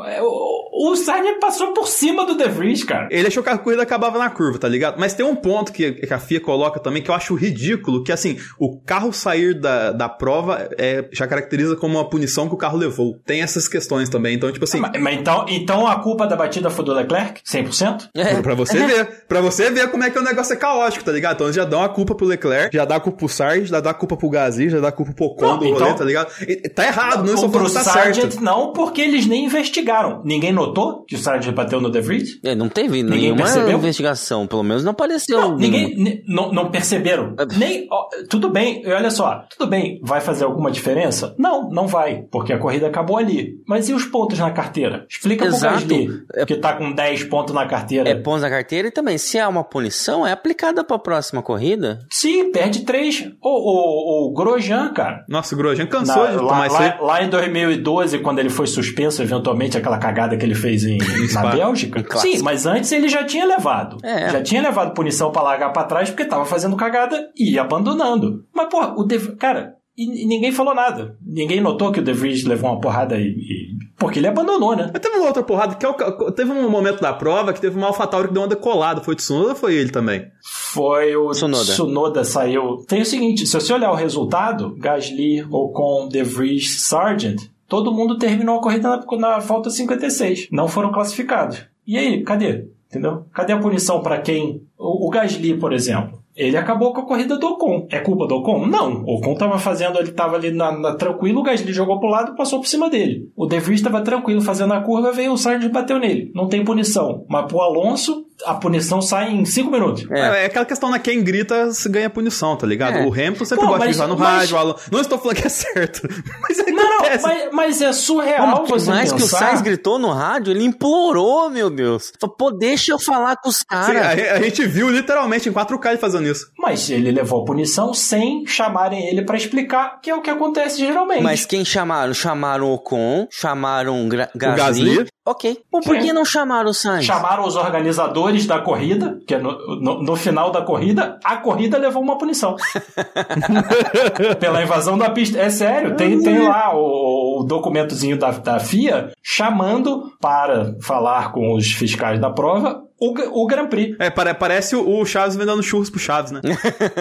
É, O, Sargent passou por cima do De Vries, cara. Ele achou que a corrida acabava na curva, tá ligado? Mas tem um ponto que, que a FIA coloca também que eu acho ridículo, que assim, o carro sair da, da prova é, já caracteriza como uma punição que o carro levou. Tem essas questões também. Então, tipo assim. Mas, mas então, então a culpa da batida foi do Leclerc? 100%? É. Pra você ver. Pra você ver como é que o negócio é caótico, tá ligado? Então já dão a culpa pro Leclerc, já dá a culpa pro Sargent, já dá a culpa pro Gasly, já dá a culpa pro Ocon Não, do então- rolê, tá ligado? E- tá errado, não estou pro falando que tá Sargent certo. não, porque eles nem investigaram. Ninguém notou que o Sargent bateu no De Vries? É, não teve Ninguém nenhuma percebeu? investigação, pelo menos não apareceu. Não, ninguém ni- não, não perceberam. É. Nem, ó, tudo bem, olha só, tudo bem, vai fazer alguma diferença? Não, não vai, porque a corrida acabou ali. Mas e os pontos na carteira? Explica Exato. pro Gasly, É- que tá com 10 pontos na carteira. É pontos na carteira e também, se há uma punição, é aplicada pra próxima corrida. Sim, perde 3. O, o, o Grosjean, cara. Nossa, o Grosjean cansou Na- de lá, tomar lá, lá em 2012, quando ele foi suspenso, eventualmente, aquela cagada que ele fez em, na. Bélgica. Sim, mas antes ele já tinha levado. É. Já tinha levado punição pra largar pra trás porque tava fazendo cagada e ia abandonando. Mas, porra, o De... Cara, e, e ninguém falou nada. Ninguém notou que o De Vries levou uma porrada e. e- Porque ele abandonou, né? Mas teve uma outra porrada, que é o- teve um momento da prova que teve uma AlphaTauri que deu uma decolada. Foi o Tsunoda ou foi ele também? Foi o Tsunoda. Tsunoda saiu. Tem o seguinte: se você olhar o resultado, Gasly, Ocon, De Vries, Sargent, todo mundo terminou a corrida na, na falta 56. Não foram classificados. E aí, cadê? Entendeu? Cadê a punição para quem? O, o Gasly, por exemplo. Ele acabou com a corrida do Ocon. É culpa do Ocon? Não. O Ocon tava fazendo, ele tava ali na, na- tranquilo, o Gasly jogou pro lado e passou por cima dele. O De Vries tava tranquilo fazendo a curva, veio o Sargent e bateu nele. Não tem punição. Mas pro Alonso, a punição sai em 5 minutos. É. É, aquela questão, né? Quem grita se ganha punição, tá ligado? É. O Hamilton sempre Pô, gosta mas- de falar no mas- rádio. o Alonso- Não estou falando que é certo. Mas é Não, não, mas, mas é surreal Como que você mais que o. Sainz gritou no rádio, ele implorou, meu Deus. Falou, pô, deixa eu falar com os caras. a, a gente viu literalmente em 4K ele fazendo isso. Mas ele levou a punição sem chamarem ele pra explicar, que é o que acontece geralmente. Mas quem chamaram? Chamaram o Ocon, chamaram o Gra- Gasly. Gasly. Ok. Pô, por Sim. que não chamaram o Sainz? Chamaram os organizadores da corrida, que é no, no- no final da corrida, a corrida levou uma punição. Pela invasão da pista. É sério, tem, tem lá o, o documentozinho da, da FIA chamando para falar com os fiscais da prova o, o Grand Prix. É, pare- parece o, o Chaves vendendo churros pro Chaves, né?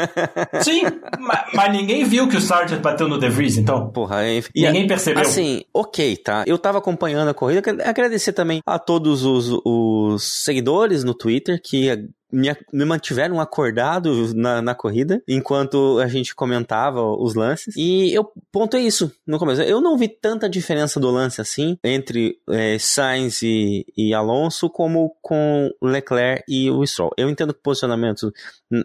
Sim, ma- mas, ninguém viu que o Sargent bateu no De Vries, então. Porra, é... e Ninguém percebeu. Assim, ok, tá. Eu tava acompanhando a corrida. Quero Agradecer também a todos os, os seguidores no Twitter que me, me mantiveram acordado na, na corrida enquanto a gente comentava os lances. E eu pontuei isso no começo. Eu não vi tanta diferença do lance assim entre é, Sainz e, e Alonso como com Leclerc e o Stroll. Eu entendo que o posicionamento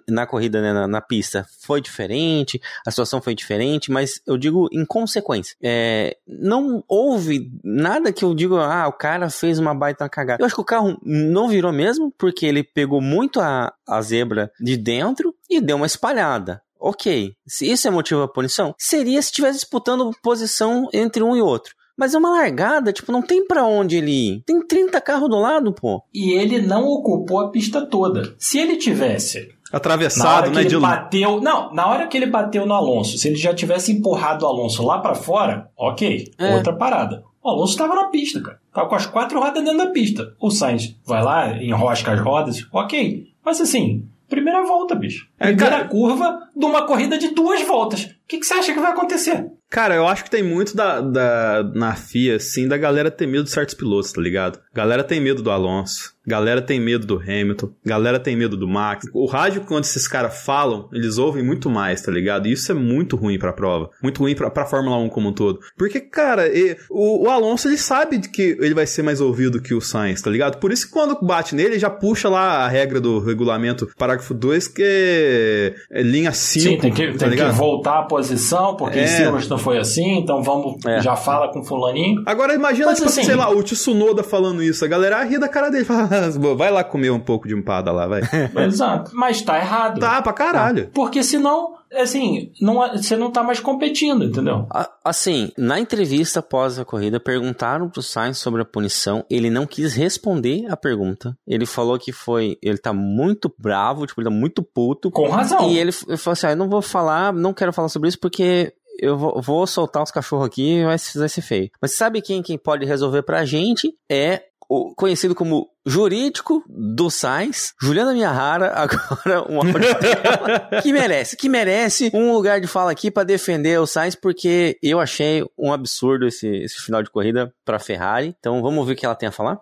na corrida, né, na, na pista, foi diferente, a situação foi diferente, mas eu digo em consequência. É, não houve nada que eu digo, ah, o cara fez uma baita cagada. Eu acho que o carro não virou mesmo, porque ele pegou muito a, a zebra de dentro e deu uma espalhada. Ok, se isso é motivo da punição, seria se estivesse disputando posição entre um e outro. Mas é uma largada, tipo, não tem pra onde ele ir. Tem 30 carros do lado, pô. E ele não ocupou a pista toda. Se ele tivesse Atravessado, que né? ele De... bateu. Não, na hora que ele bateu no Alonso, se ele já tivesse empurrado o Alonso lá pra fora, ok, É. outra parada. O Alonso tava na pista, cara. Tava com as quatro rodas dentro da pista. O Sainz vai lá, enrosca as rodas, ok. Mas assim, primeira volta, bicho. É, cara- curva de uma corrida de duas voltas. O que, que você acha que vai acontecer? Cara, eu acho que tem muito da, da, na FIA, assim, da galera ter medo de certos pilotos, tá ligado? Galera tem medo do Alonso, galera tem medo do Hamilton, galera tem medo do Max. O rádio, quando esses caras falam, eles ouvem muito mais, tá ligado? E isso é muito ruim pra prova. Muito ruim pra, pra Fórmula 1 como um todo. Porque, cara, o, o Alonso, ele sabe que ele vai ser mais ouvido que o Sainz, tá ligado? Por isso que quando bate nele, ele já puxa lá a regra do regulamento, parágrafo 2, que é, é linha 5, Sim, tem que, tá tem que voltar a posição, porque É. em Silverstone foi assim, então vamos, É. já fala com fulaninho. Agora imagina, Mas tipo, assim- sei lá, o Tsunoda falando isso. A galera ri da cara dele. Fala, "Ah, vai lá comer um pouco de empada lá, vai. Exato. Mas tá errado. tá, pra caralho. Porque senão, assim, não, é- você não tá mais competindo, entendeu? Assim, na entrevista após a corrida, perguntaram pro Sainz sobre a punição. Ele não quis responder a pergunta. Ele falou que foi. Ele tá muito bravo, tipo, ele tá muito puto. Com razão. E ele, falou assim: ah, eu não vou falar, não quero falar sobre isso porque. Eu vou, vou soltar os cachorros aqui e vai, vai ser feio. Mas sabe quem, quem pode resolver pra gente? É o conhecido como jurídico do Sainz, Juliana Miyahara, agora um dela, que merece, que merece um lugar de fala aqui para defender o Sainz, porque eu achei um absurdo esse, esse final de corrida para Ferrari. Então vamos ver o que ela tem a falar.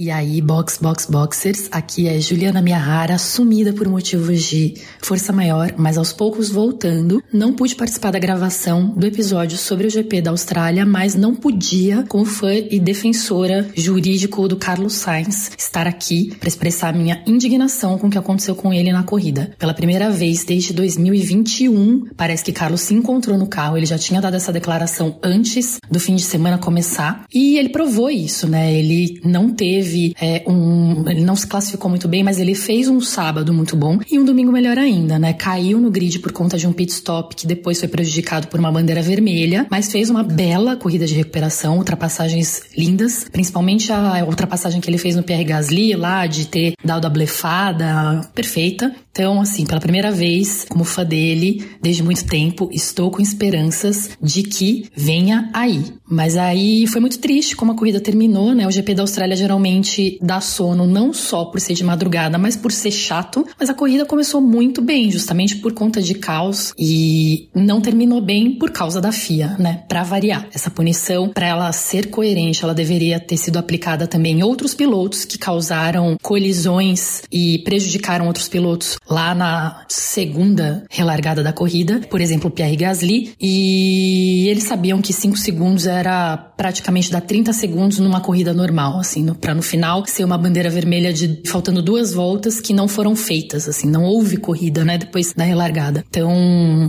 E aí, Box Box Boxers, aqui é Juliana Miyahara, sumida por motivos de força maior, mas aos poucos voltando. Não pude participar da gravação do episódio sobre o GP da Austrália, mas não podia, como fã e defensora jurídico do Carlos Sainz, estar aqui para expressar minha indignação com o que aconteceu com ele na corrida. Pela primeira vez desde 2021, parece que Carlos se encontrou no carro, ele já tinha dado essa declaração antes do fim de semana começar, e ele provou isso, né? Ele não teve teve é, um. Ele não se classificou muito bem, mas ele fez um sábado muito bom e um domingo melhor ainda, né? Caiu no grid por conta de um pit stop que depois foi prejudicado por uma bandeira vermelha, mas fez uma bela corrida de recuperação, ultrapassagens lindas, principalmente a ultrapassagem que ele fez no Pierre Gasly lá, de ter dado a blefada perfeita. Então, assim, pela primeira vez, como fã dele, desde muito tempo, estou com esperanças de que venha aí. Mas aí foi muito triste como a corrida terminou, né? O GP da Austrália geralmente dá sono não só por ser de madrugada, mas por ser chato. Mas a corrida começou muito bem, justamente por conta de caos e não terminou bem por causa da FIA, né? Para variar. Essa punição, para ela ser coerente, ela deveria ter sido aplicada também em outros pilotos que causaram colisões e prejudicaram outros pilotos lá na segunda relargada da corrida, por exemplo, Pierre Gasly, e eles sabiam que 5 segundos era praticamente dar 30 segundos numa corrida normal, assim, para no final ser uma bandeira vermelha de faltando duas voltas que não foram feitas, assim, não houve corrida, né, depois da relargada. Então,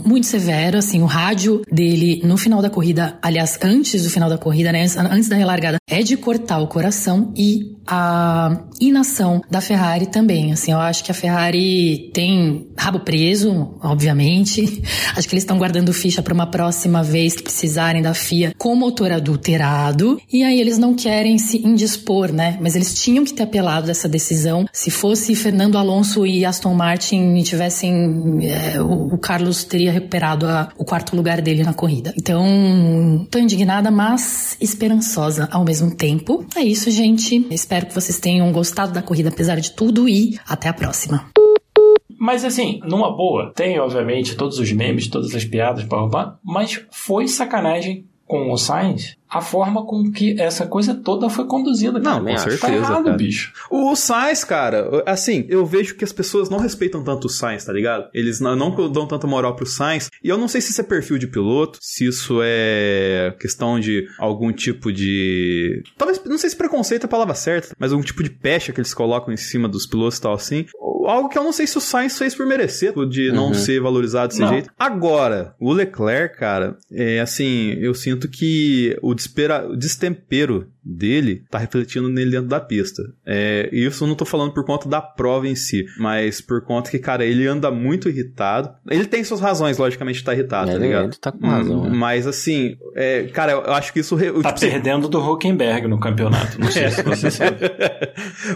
muito severo, assim, o rádio dele no final da corrida, aliás, antes do final da corrida, né, antes da relargada, é de cortar o coração e a inação da Ferrari também. Assim, eu acho que a Ferrari tem rabo preso, obviamente. Acho que eles estão guardando ficha para uma próxima vez que precisarem da FIA com motor adulterado. E aí eles não querem se indispor, né? Mas eles tinham que ter apelado dessa decisão. Se fosse Fernando Alonso e Aston Martin tivessem. É, o, o, Carlos teria recuperado a, o quarto lugar dele na corrida. Então, tô indignada, mas esperançosa ao mesmo tempo. É isso, gente. Espero que vocês tenham gostado da corrida, apesar de tudo, e até a próxima. Mas assim, numa boa, tem obviamente todos os memes, todas as piadas, blá, mas foi sacanagem com o Sainz a forma com que essa coisa toda foi conduzida. Não, com certeza, tá errado, cara. bicho. O Sainz, cara, assim, eu vejo que as pessoas não respeitam tanto o Sainz, tá ligado? Eles não, não dão tanta moral pro Sainz. E eu não sei se isso é perfil de piloto, se isso é questão de algum tipo de... Talvez, não sei se preconceito é a palavra certa, mas algum tipo de pecha que eles colocam em cima dos pilotos e tal assim. Algo que eu não sei se o Sainz fez por merecer, de não uhum. ser valorizado desse não. jeito. Agora, o Leclerc, cara, é assim, eu sinto que o o destempero dele tá refletindo nele dentro da pista. É, isso eu não tô falando por conta da prova em si, mas por conta que, cara, ele anda muito irritado. Ele tem suas razões, logicamente, de estar tá irritado, é, tá ligado? Ele tá com razão. Hum, mas assim, é, cara, eu acho que isso. Tá tipo, perdendo do Huckenberg no campeonato. Não sei se você sabe.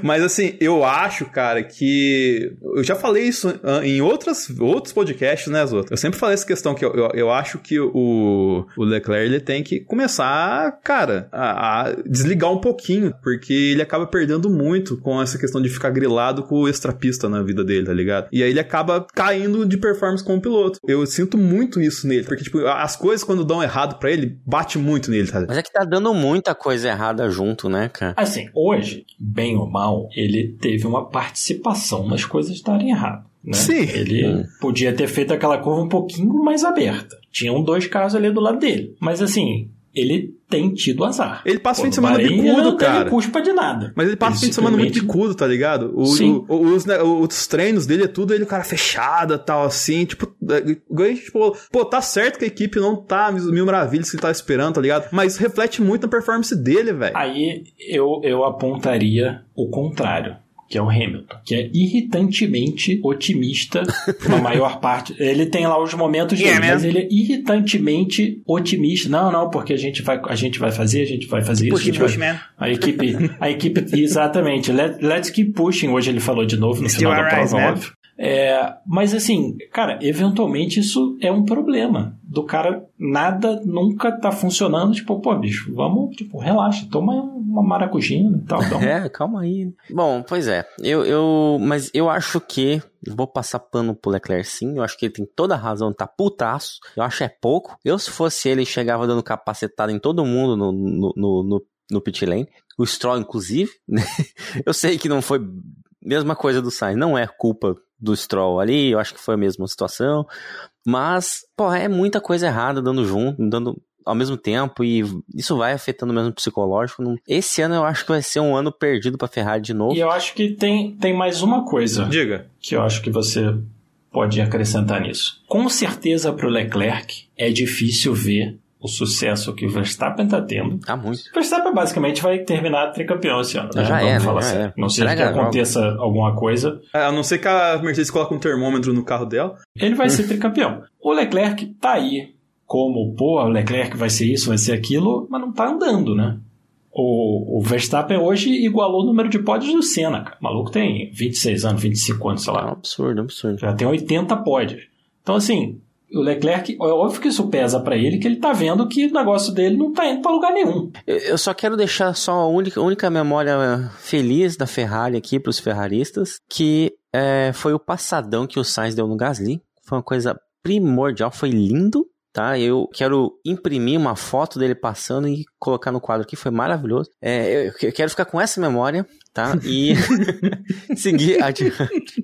mas assim, eu acho, cara, que. Eu já falei isso em outras, outros podcasts, né, Zoto? Eu sempre falei essa questão que eu, eu, eu acho que o, o Leclerc ele tem que começar, cara, a, a desligar um pouquinho, porque ele acaba perdendo muito com essa questão de ficar grilado com o extrapista na vida dele, tá ligado? E aí ele acaba caindo de performance como piloto. Eu sinto muito isso nele, porque, tipo, as coisas quando dão errado para ele, bate muito nele, tá? Mas é que tá dando muita coisa errada junto, né, cara? Assim, hoje, bem ou mal, ele teve uma participação nas coisas estarem erradas. Né? Sim. Ele hum. podia ter feito aquela curva um pouquinho mais aberta. Tinham dois carros ali do lado dele. Mas assim, ele tem tido azar. Ele passa o fim de semana bicudo, cara. Não culpa de nada. Mas ele passa o fim de semana muito bicudo, tá ligado? O, Sim. O, os, né, os treinos dele é tudo ele, cara, fechada tal, assim. Tipo, é, tipo, pô, tá certo que a equipe não tá mil maravilhas que ele tá esperando, tá ligado? Mas reflete muito na performance dele, velho. Aí eu, eu apontaria o contrário que é o Hamilton, que é irritantemente otimista na maior parte. Ele tem lá os momentos dele, yeah, mas ele é irritantemente otimista. Não, não, porque a gente vai, a gente vai fazer, a gente vai fazer push, isso. Push, vai... A equipe, a equipe, exatamente. Let, let's keep pushing. Hoje ele falou de novo no Still final da prova, óbvio. É, mas assim, cara, eventualmente isso é um problema. Do cara, nada nunca tá funcionando. Tipo, pô, bicho, vamos, tipo, relaxa, toma uma maracujina e tal. Então. É, calma aí. Bom, pois é. Eu, eu, mas eu acho que. Vou passar pano pro Leclerc sim. Eu acho que ele tem toda a razão de tá putaço. Eu acho é pouco. Eu, se fosse ele, chegava dando capacetada em todo mundo no, no, no, no, no pit lane. O Stroll, inclusive. Né? Eu sei que não foi. Mesma coisa do Sainz. Não é culpa do Stroll ali, eu acho que foi a mesma situação. Mas, pô, é muita coisa errada dando junto, dando ao mesmo tempo e isso vai afetando mesmo o psicológico. Esse ano eu acho que vai ser um ano perdido para Ferrari de novo. E eu acho que tem, tem mais uma coisa. Diga. Que eu acho que você pode acrescentar nisso. Com certeza para o Leclerc é difícil ver o sucesso que o Verstappen está tendo. Ah, muito. O Verstappen basicamente vai terminar tricampeão esse ano. Né? Já Vamos é, falar né? sério. É. Não sei que Entrega aconteça alguma coisa. É, A não ser que a Mercedes coloque um termômetro no carro dela. Ele vai ser tricampeão. O Leclerc tá aí como, pô, o Leclerc vai ser isso, vai ser aquilo, mas não tá andando, né? O, o Verstappen hoje igualou o número de pódios do Senna, cara. O maluco tem 26 anos, 25 anos, sei É um lá. absurdo, um absurdo. Já tem 80 pódios. Então, assim, o Leclerc, é óbvio que isso pesa pra ele, que ele tá vendo que o negócio dele não tá indo pra lugar nenhum. Eu, só quero deixar só a única, única memória feliz da Ferrari aqui pros ferraristas, que é, foi o passadão que o Sainz deu no Gasly. Foi uma coisa primordial, foi lindo. Tá, eu quero imprimir uma foto dele passando e colocar no quadro aqui, foi maravilhoso. É, eu, eu quero ficar com essa memória, tá? E seguir adiante.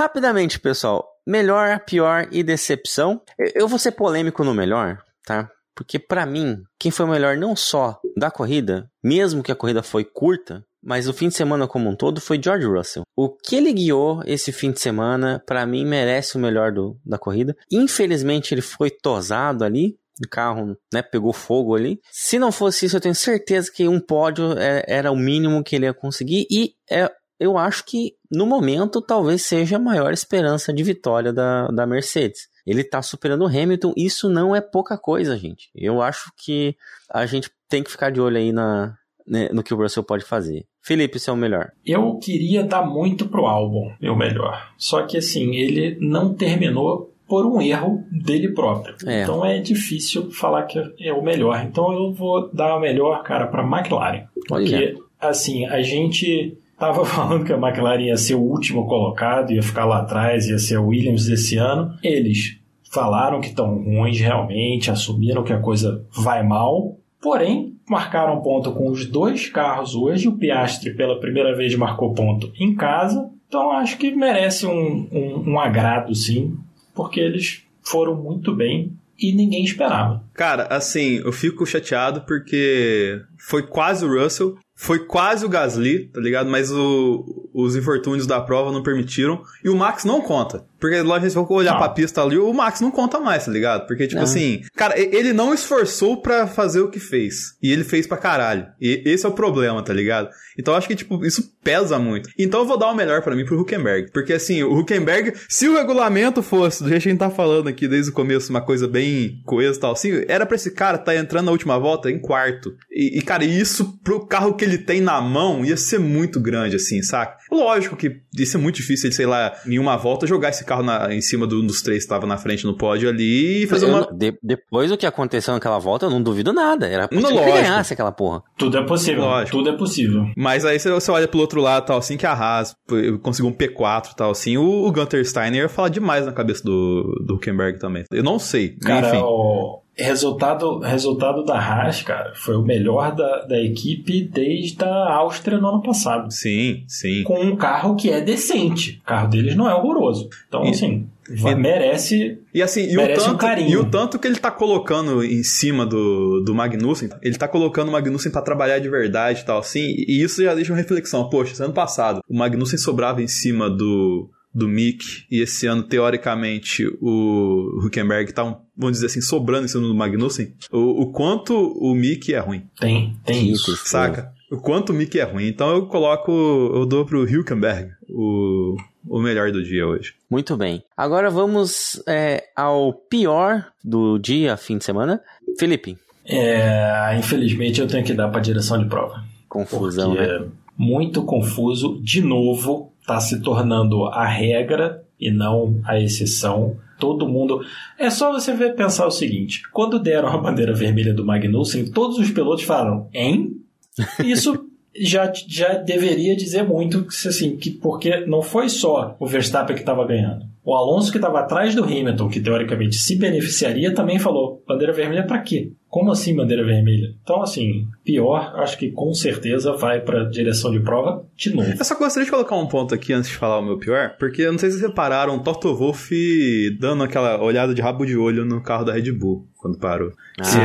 Rapidamente, pessoal. Melhor, pior e decepção. Eu- vou ser polêmico no melhor, tá? Porque pra mim, quem foi o melhor não só da corrida, mesmo que a corrida foi curta, mas o fim de semana como um todo foi George Russell. O que ele guiou esse fim de semana, pra mim, merece o melhor do, da corrida. Infelizmente, ele foi tosado ali. O carro, né, pegou fogo ali. Se não fosse isso, eu tenho certeza que um pódio é- era o mínimo que ele ia conseguir. E é, eu acho que no momento talvez seja a maior esperança de vitória da, da Mercedes. Ele tá superando o Hamilton, isso não é pouca coisa, gente. Eu acho que a gente tem que ficar de olho aí na, né, no que o Russell pode fazer. Felipe, você é o melhor. Eu queria dar muito pro álbum, meu melhor. Só que assim, ele não terminou por um erro dele próprio. É. Então é difícil falar que é o melhor. Então eu vou dar o melhor, cara, para McLaren. Olha. Porque assim, a gente tava falando que a McLaren ia ser o último colocado, ia ficar lá atrás, ia ser o Williams desse ano. Eles falaram que estão ruins realmente, assumiram que a coisa vai mal. Porém, marcaram ponto com os dois carros hoje. O Piastri, pela primeira vez, marcou ponto em casa. Então, acho que merece um, um, um agrado, sim, porque eles foram muito bem e ninguém esperava. Cara, assim, eu fico chateado porque foi quase o Russell, foi quase o Gasly, tá ligado? Mas o- os infortúnios da prova não permitiram. E o Max não conta. Porque lá se for olhar Não. pra pista ali, o Max não conta mais, tá ligado? Porque, tipo Não. assim, cara, ele não esforçou pra fazer o que fez. E ele fez pra caralho. E esse é o problema, tá ligado? Então eu acho que, tipo, isso pesa muito. Então eu vou dar o melhor pra mim pro Huckenberg. Porque, assim, o Huckenberg, se o regulamento fosse, do jeito que a gente tá falando aqui desde o começo, uma coisa bem coesa e tal, assim, era pra esse cara tá entrando na última volta em quarto. E, e, cara, isso pro carro que ele tem na mão ia ser muito grande, assim, saca? Lógico que ia ser muito difícil ele, sei lá, em uma volta jogar esse carro na- em cima do- dos três que estavam na frente no pódio ali e fazer Eu uma. não- de- depois do que aconteceu naquela volta, eu não duvido nada. Era Não, possível que lógico. ganhasse aquela porra. Tudo é possível. Lógico. Tudo é possível. Mas aí você, você olha pro outro lado, tal, assim, que a Haas pô, conseguiu um P4 tal, assim, o, o Gunter Steiner ia falar demais na cabeça do, do Huckenberg também. Eu não sei. Cara, Enfim. o resultado, resultado da Haas, cara, foi o melhor da, da equipe desde a Áustria no ano passado. Sim, sim. Com um carro que é decente. O carro deles não é horroroso. Então, E- assim, e- merece. E assim, e o, Merece um tanto, carinho. e o tanto que ele tá colocando em cima do, do Magnussen, ele tá colocando o Magnussen pra trabalhar de verdade e tal, assim, e isso já deixa uma reflexão. Poxa, ano passado, o Magnussen sobrava em cima do, do Mick, e esse ano, teoricamente, o Huckenberg tá, um, vamos dizer assim, sobrando em cima do Magnussen. O, o quanto o Mick é ruim, Tem, tem isso. Saca? O quanto o Mick é ruim. Então eu coloco, eu dou pro Huckenberg o, o melhor do dia hoje. Muito bem. Agora vamos é, ao pior do dia, fim de semana. Felipe, É, infelizmente, eu tenho que dar pra direção de prova. confusão, né? muito confuso. De novo, está se tornando a regra e não a exceção. Todo mundo. É só você ver pensar o seguinte: quando deram a bandeira vermelha do Magnussen, todos os pilotos falaram, hein? Isso já, já deveria dizer muito assim, que porque não foi só o Verstappen que estava ganhando. O Alonso que estava atrás do Hamilton, que teoricamente se beneficiaria, também falou: bandeira vermelha para quê? Como assim bandeira vermelha? Então, assim, pior, acho que com certeza vai para direção de prova de novo. Eu só gostaria de colocar um ponto aqui antes de falar o meu pior, porque eu não sei se vocês repararam, Toto Wolff dando aquela olhada de rabo de olho no carro da Red Bull quando parou. Ah, Se-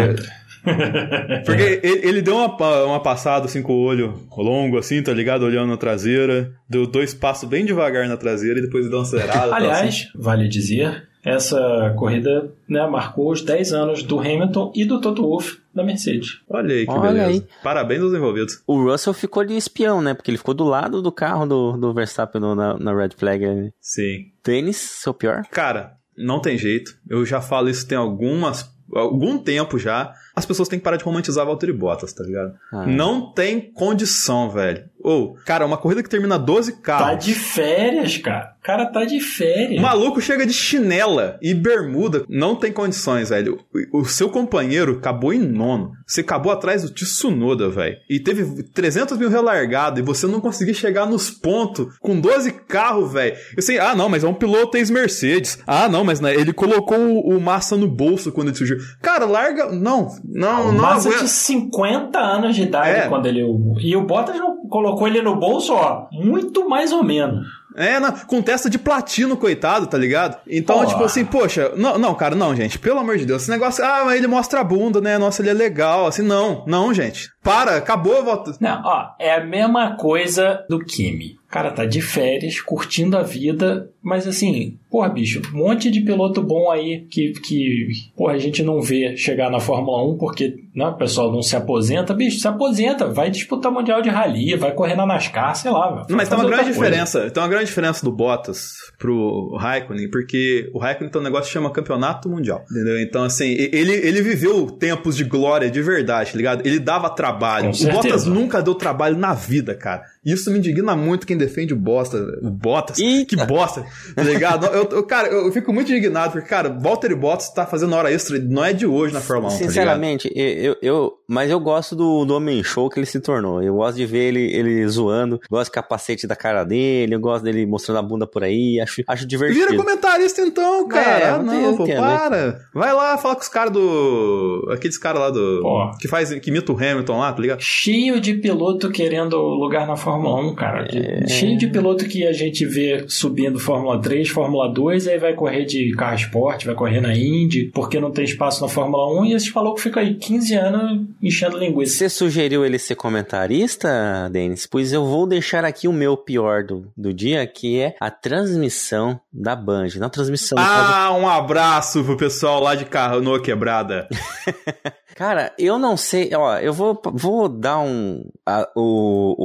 Porque ele, ele deu uma, uma passada assim com o olho longo, assim, tá ligado? Olhando na traseira. Deu dois passos bem devagar na traseira e depois deu uma acelerada. assim. Aliás, vale dizer, essa corrida né, marcou os 10 anos do Hamilton e do Toto Wolff da Mercedes. Olha aí que Olha beleza. aí. Parabéns aos envolvidos. O Russell ficou de espião, né? Porque ele ficou do lado do carro do, do Verstappen no- na, na Red Flag. Sim. Tênis, seu pior? Cara, não tem jeito. Eu já falo isso tem algumas. algum tempo já. As pessoas têm que parar de romantizar Valtteri Bottas, tá ligado? Ah. Não tem condição, velho. Ou, cara, uma corrida que termina 12 carros. Tá de férias, cara. O cara tá de férias. O maluco chega de chinela e bermuda. Não tem condições, velho. O, o seu companheiro acabou em nono. Você acabou atrás do Tsunoda, velho. E teve 300 mil relargado. E você não conseguiu chegar nos pontos com 12 carros, velho. Eu sei, ah, não, mas é um piloto ex-Mercedes. Ah, não, mas né, ele colocou o, o Massa no bolso quando ele surgiu. Cara, larga. Não, não, O não. Massa aguenta. de 50 anos de idade É. quando ele. E o Bottas não colocou ele no bolso, ó. Muito mais ou menos. É, na- com testa de platino, coitado, tá ligado? Então, Porra. tipo assim, poxa, não, não, cara, não, gente, pelo amor de Deus, esse negócio, ah, mas ele mostra a bunda, né? Nossa, ele é legal, assim, não, não, gente. Para, acabou a volta. Não, ó, é a mesma coisa do Kimi. O cara tá de férias, curtindo a vida, mas assim, porra, bicho, um monte de piloto bom aí que, que porra, a gente não vê chegar na Fórmula 1 porque né, o pessoal não se aposenta. Bicho, se aposenta, vai disputar Mundial de Rally, vai correr na NASCAR, sei lá. vai Não, mas tem uma grande diferença, tem uma grande diferença do Bottas pro Raikkonen, porque o Raikkonen tem um negócio que chama Campeonato Mundial, entendeu? Então, assim, ele, ele viveu tempos de glória de verdade, tá ligado? Ele dava trabalho. Com o. Bottas nunca deu trabalho na vida, cara. Isso me indigna muito quem defende o Bosta, o Bottas. Eita. Que bosta, tá ligado? eu, eu- cara, eu fico muito indignado, porque, cara, Valtteri Bottas tá fazendo hora extra, não é de hoje na Fórmula 1, tá? Sinceramente, eu, eu, eu- mas eu gosto do, do homem show que ele se tornou. Eu gosto de ver ele, ele zoando, gosto do capacete da cara dele, eu gosto dele mostrando a bunda por aí, acho, acho divertido. Vira comentarista então, cara. É, ah, eu não, pô, entendo, para. Vai lá, fala com os caras do. Aqueles caras lá do. Pô. Que faz. Que imita o Hamilton lá, tá ligado? Cheio de piloto querendo lugar na Fórmula 1, cara. De- Cheio de piloto que a gente vê subindo Fórmula 3, Fórmula 2, aí vai correr de carro esporte, vai correr na Indy, porque não tem espaço na Fórmula 1, e esses malucos ficam aí 15 anos enchendo linguiça. Você sugeriu ele ser comentarista, Denis? Pois eu vou deixar aqui o meu pior do, do dia, que é a transmissão da Band. Não a transmissão. no caso- Ah, um abraço pro pessoal lá de Carnoa Quebrada. Cara, eu não sei. Ó, eu vou, vou dar um. a- o,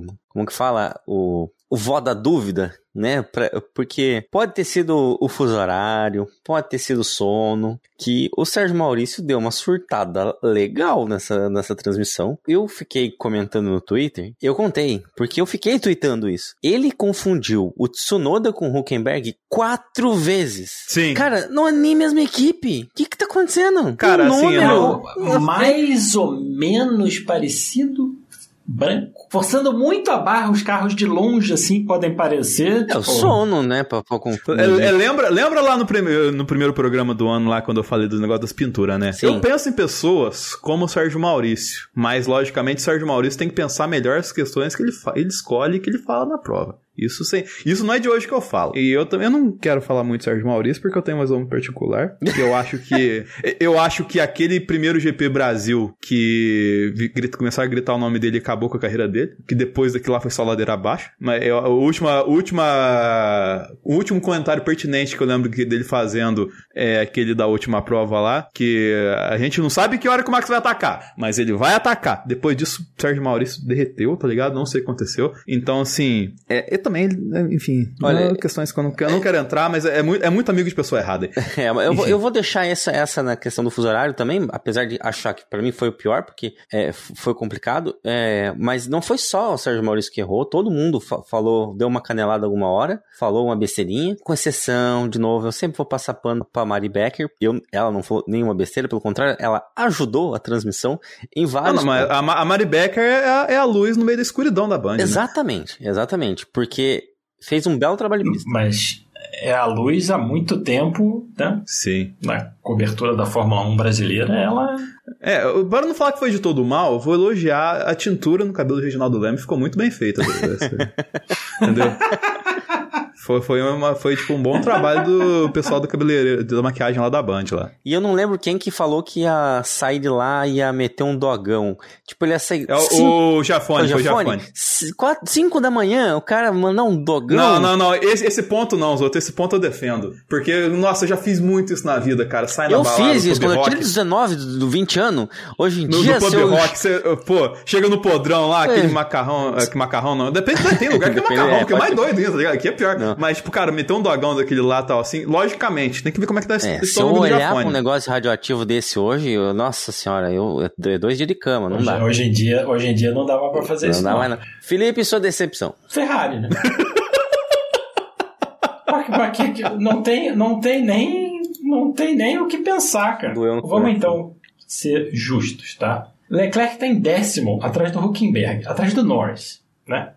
o. Como que fala? O. O vó da dúvida, né? Pra- porque pode ter sido o fuso horário, pode ter sido o sono, que o Sérgio Maurício deu uma surtada legal nessa, nessa transmissão. Eu fiquei comentando no Twitter, eu contei, porque eu fiquei tweetando isso. Ele confundiu o Tsunoda com o Huckenberg quatro vezes. Sim. Cara, não é nem a mesma equipe. O que que tá acontecendo? Cara, assim, número- Não, mais ou menos parecido branco. Forçando muito a barra, os carros de longe, assim, podem parecer. É o sono, né? Pra, pra. É, é, lembra, lembra lá no, prime- no primeiro programa do ano, lá quando eu falei do negócio das pinturas, né? Sim. Eu penso em pessoas como o Sérgio Maurício, mas logicamente o Sérgio Maurício tem que pensar melhor as questões que ele, ele escolhe e que ele fala na prova. Isso, sem, isso não é de hoje que eu falo. E eu também eu não quero falar muito Sérgio Maurício porque eu tenho mais um particular. Eu acho que eu acho que aquele primeiro GP Brasil que grita- começaram a gritar o nome dele e acabou com a carreira dele, que depois daquilo lá foi só ladeira abaixo. Mas eu- a última última o último comentário pertinente que eu lembro dele fazendo é aquele da última prova lá, que a gente não sabe que hora que o Max vai atacar, mas ele vai atacar. Depois disso, o Sérgio Maurício derreteu, tá ligado? Não sei o que aconteceu. Então, assim, é, é também, enfim, Olha, é questões que eu não, eu não quero entrar, mas é, muito, é muito amigo de pessoa errada. É, eu, vou, eu vou deixar essa, essa na questão do fuso horário também, apesar de achar que para mim foi o pior, porque é, foi complicado, é, mas não foi só o Sérgio Maurício que errou, todo mundo fa falou, deu uma canelada alguma hora, falou uma besteirinha, com exceção, de novo, eu sempre vou passar pano pra Mari Becker, eu, ela não falou nenhuma besteira, pelo contrário, ela ajudou a transmissão em vários... Não, não, a, a Mari Becker é a, é a, luz no meio da escuridão da Band, né? Exatamente, né? exatamente, porque fez um belo trabalho. Mas é a luz há muito tempo, né? Sim. Na cobertura da Fórmula 1 brasileira, ela. É, para não falar que foi de todo mal, vou elogiar a tintura no cabelo do Reginaldo Leme, ficou muito bem feita. Entendeu? Foi, foi, uma, foi tipo um bom trabalho do pessoal do cabeleireiro, da maquiagem lá da Band lá. E eu não lembro quem que falou que ia sair de lá e ia meter um dogão. Tipo, ele ia sair. É, cinco... O Jafone, foi o Jafone. Quatro, cinco da manhã, o cara mandar um dogão. Não, não, não. Esse, esse ponto não, Zoto. Esse ponto eu defendo. Porque, nossa, eu já fiz muito isso na vida, cara. Sai eu na balada. Eu fiz isso quando rock. eu tinha 19, do 20 anos. Hoje em no, dia. No pub eu... rock, você, pô, chega no podrão lá, é. aquele macarrão. Que macarrão não. Depende, tem lugar que é macarrão, é, que é mais doido ainda, tá ligado? Aqui é pior. Não. Mas, tipo, cara, meteu um dogão daquele lá tal, assim, logicamente, tem que ver como é que dá esse, é, Se eu olhar pra um negócio radioativo desse hoje, eu, nossa senhora, eu, é dois dias de cama, não hoje, dá. Hoje em, dia, hoje em dia não dava pra fazer não isso. Dá não mais, não. Felipe, sua decepção. Ferrari, né? não tem, não tem nem não tem nem o que pensar, cara. Vamos então ser justos, tá? Leclerc está em décimo, atrás do Huckenberg, atrás do Norris, né?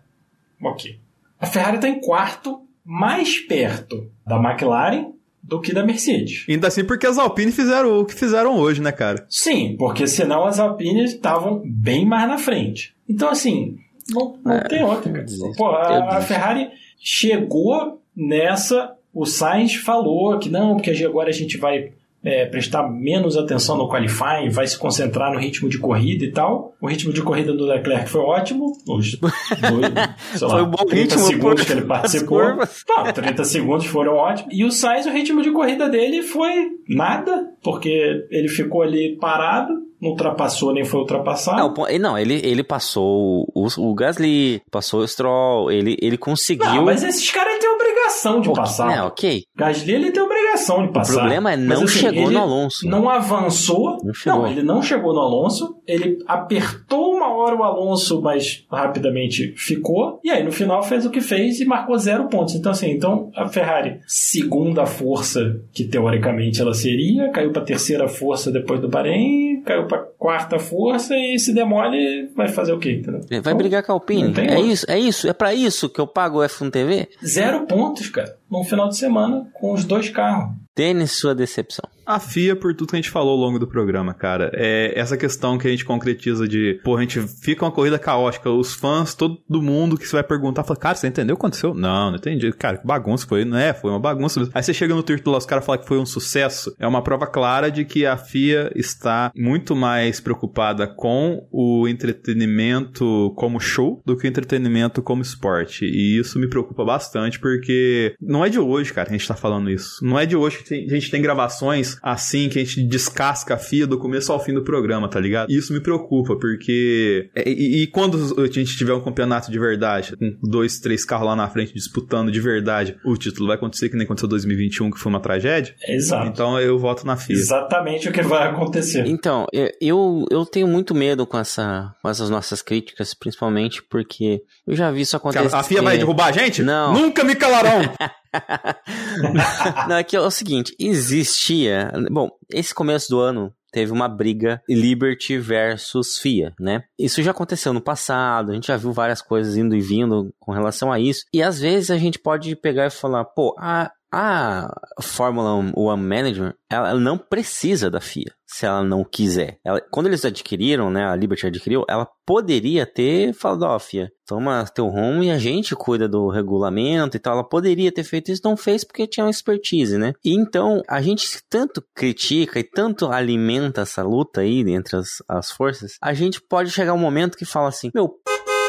Ok. A Ferrari está em quarto, mais perto da McLaren do que da Mercedes. Ainda assim porque as Alpine fizeram o que fizeram hoje, né, cara? Sim, porque senão as Alpine estavam bem mais na frente. Então, assim, não, não é, tem outra. Cara. Pô, a, a Ferrari chegou nessa, o Sainz falou que não, porque agora a gente vai é, prestar menos atenção no qualifying, vai se concentrar no ritmo de corrida e tal. O ritmo de corrida do Leclerc foi ótimo. Os dois, sei lá, foi um bom 30 ritmo segundos que ele participou. Não, 30 segundos foram ótimos. E o Sainz, o ritmo de corrida dele foi nada, porque ele ficou ali parado, não ultrapassou nem foi ultrapassado. Não, não ele, ele passou o, o Gasly, passou o Stroll, ele, ele conseguiu. Não, mas esses caras têm obrigação de passar. É, ok. Gasly ele tem obrigação de passar. O problema é não mas, assim, chegou no Alonso. Não avançou. Não, não, ele não chegou no Alonso. Ele apertou uma hora o Alonso, mas rapidamente ficou. E aí no final fez o que fez e marcou zero pontos. Então assim, então a Ferrari, segunda força que teoricamente ela seria, caiu para terceira força depois do Bahrein, caiu para quarta força e se demole vai fazer o quê? Entendeu? Vai então, brigar com a Alpine. É outro. isso, é isso, é para isso que eu pago o F1 TV? Zero pontos, cara, num final de semana com os dois carros. Tênis, sua decepção. A FIA, por tudo que a gente falou ao longo do programa, cara, é essa questão que a gente concretiza de, pô, a gente fica uma corrida caótica, os fãs, todo mundo que você vai perguntar, fala, cara, você entendeu o que aconteceu? Não, não entendi. Cara, que bagunça foi, não é? Foi uma bagunça. Aí você chega no Twitter lá, os caras falam que foi um sucesso. É uma prova clara de que a FIA está muito mais preocupada com o entretenimento como show do que o entretenimento como esporte. E isso me preocupa bastante, porque não é de hoje, cara, que a gente tá falando isso. Não é de hoje que a gente tem gravações assim que a gente descasca a FIA do começo ao fim do programa, tá ligado? Isso me preocupa, porque. É, e, e, quando a gente tiver um campeonato de verdade, com dois, três carros lá na frente disputando de verdade, o título vai acontecer que nem aconteceu em 2021, que foi uma tragédia? Exato. Então eu voto na FIA. Exatamente o que vai acontecer. Então, eu, eu tenho muito medo com, essa, com essas nossas críticas, principalmente porque eu já vi isso acontecer. A FIA vai derrubar a gente? Não. Nunca me calarão! Não, é que é o seguinte, existia. Bom, esse começo do ano teve uma briga Liberty versus FIA, né? Isso já aconteceu no passado, a gente já viu várias coisas indo e vindo com relação a isso. E às vezes a gente pode pegar e falar, pô, a, a Fórmula One Manager, ela não precisa da FIA, se ela não quiser. Ela, quando eles adquiriram, né, a Liberty adquiriu, ela poderia ter falado, ó, oh, FIA, toma teu home e a gente cuida do regulamento e tal. Ela poderia ter feito isso, não fez porque tinha uma expertise, né? E então, a gente tanto critica e tanto alimenta essa luta aí entre as, as forças, a gente pode chegar um momento que fala assim, meu,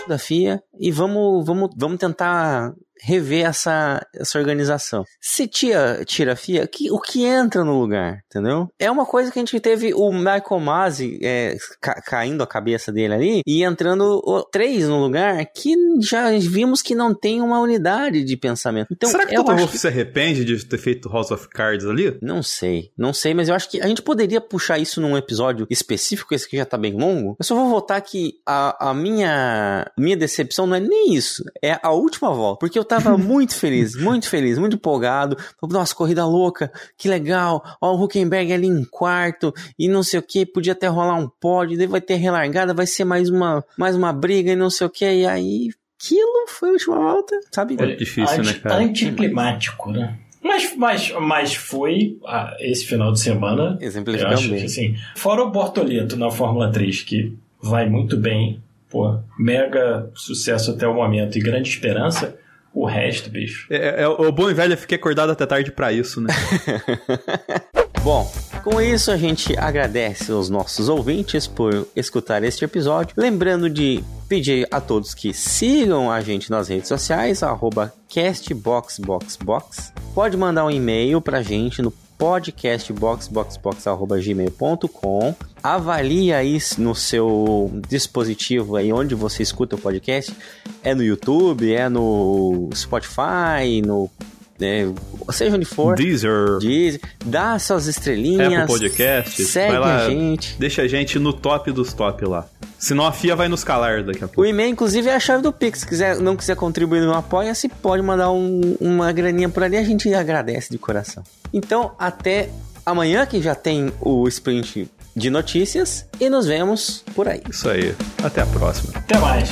da FIA e vamos, vamos, vamos tentar rever essa, essa organização. Se tira, tira a FIA, que, o que entra no lugar, entendeu? É uma coisa que a gente teve o Michael Masi é, ca, caindo a cabeça dele ali e entrando o, três no lugar que já vimos que não tem uma unidade de pensamento. Então, Será que eu Toto Wolff se arrepende de ter feito House of Cards ali? Não sei, não sei, mas eu acho que a gente poderia puxar isso num episódio específico, esse que já tá bem longo. Eu só vou voltar que a, a minha, minha decepção não é nem isso, é a última volta. Porque eu tava muito feliz, muito feliz, muito empolgado. Nossa, corrida louca, que legal. Ó, o Huckenberg ali em quarto e não sei o que, podia até rolar um pódio, daí vai ter relargada, vai ser mais uma, mais uma briga e não sei o que. E aí, aquilo foi a última volta, sabe? É difícil, Anti, né, cara? Anticlimático, né? Mas, mas, mas foi ah, esse final de semana. Eu Exemplificando acho que assim. Fora o Bortoleto na Fórmula 3, que vai muito bem, pô, mega sucesso até o momento e grande esperança. O resto, bicho. É, é- o bom e velho é ficar acordado até tarde pra isso, né? Bom, com isso a gente agradece aos nossos ouvintes por escutar este episódio. Lembrando de pedir a todos que sigam a gente nas redes sociais, arroba castboxboxbox. Pode mandar um e-mail pra gente no podcastboxboxbox.gmail.com Avalie aí no seu dispositivo aí onde você escuta o podcast. É no YouTube, é no Spotify, no... né, seja onde for. Deezer, Diz, dá suas estrelinhas. Apple Podcasts, Segue vai lá, a gente. deixa a gente no top dos top lá. Senão a FIA vai nos calar daqui a O pouco. e-mail, inclusive, é a chave do Pix. Se quiser, não quiser contribuir no Apoia-se, pode mandar um- uma graninha por ali. A gente agradece de coração. Então, até amanhã, que já tem o sprint de notícias. E nos vemos por aí. Isso aí. Até a próxima. Até mais.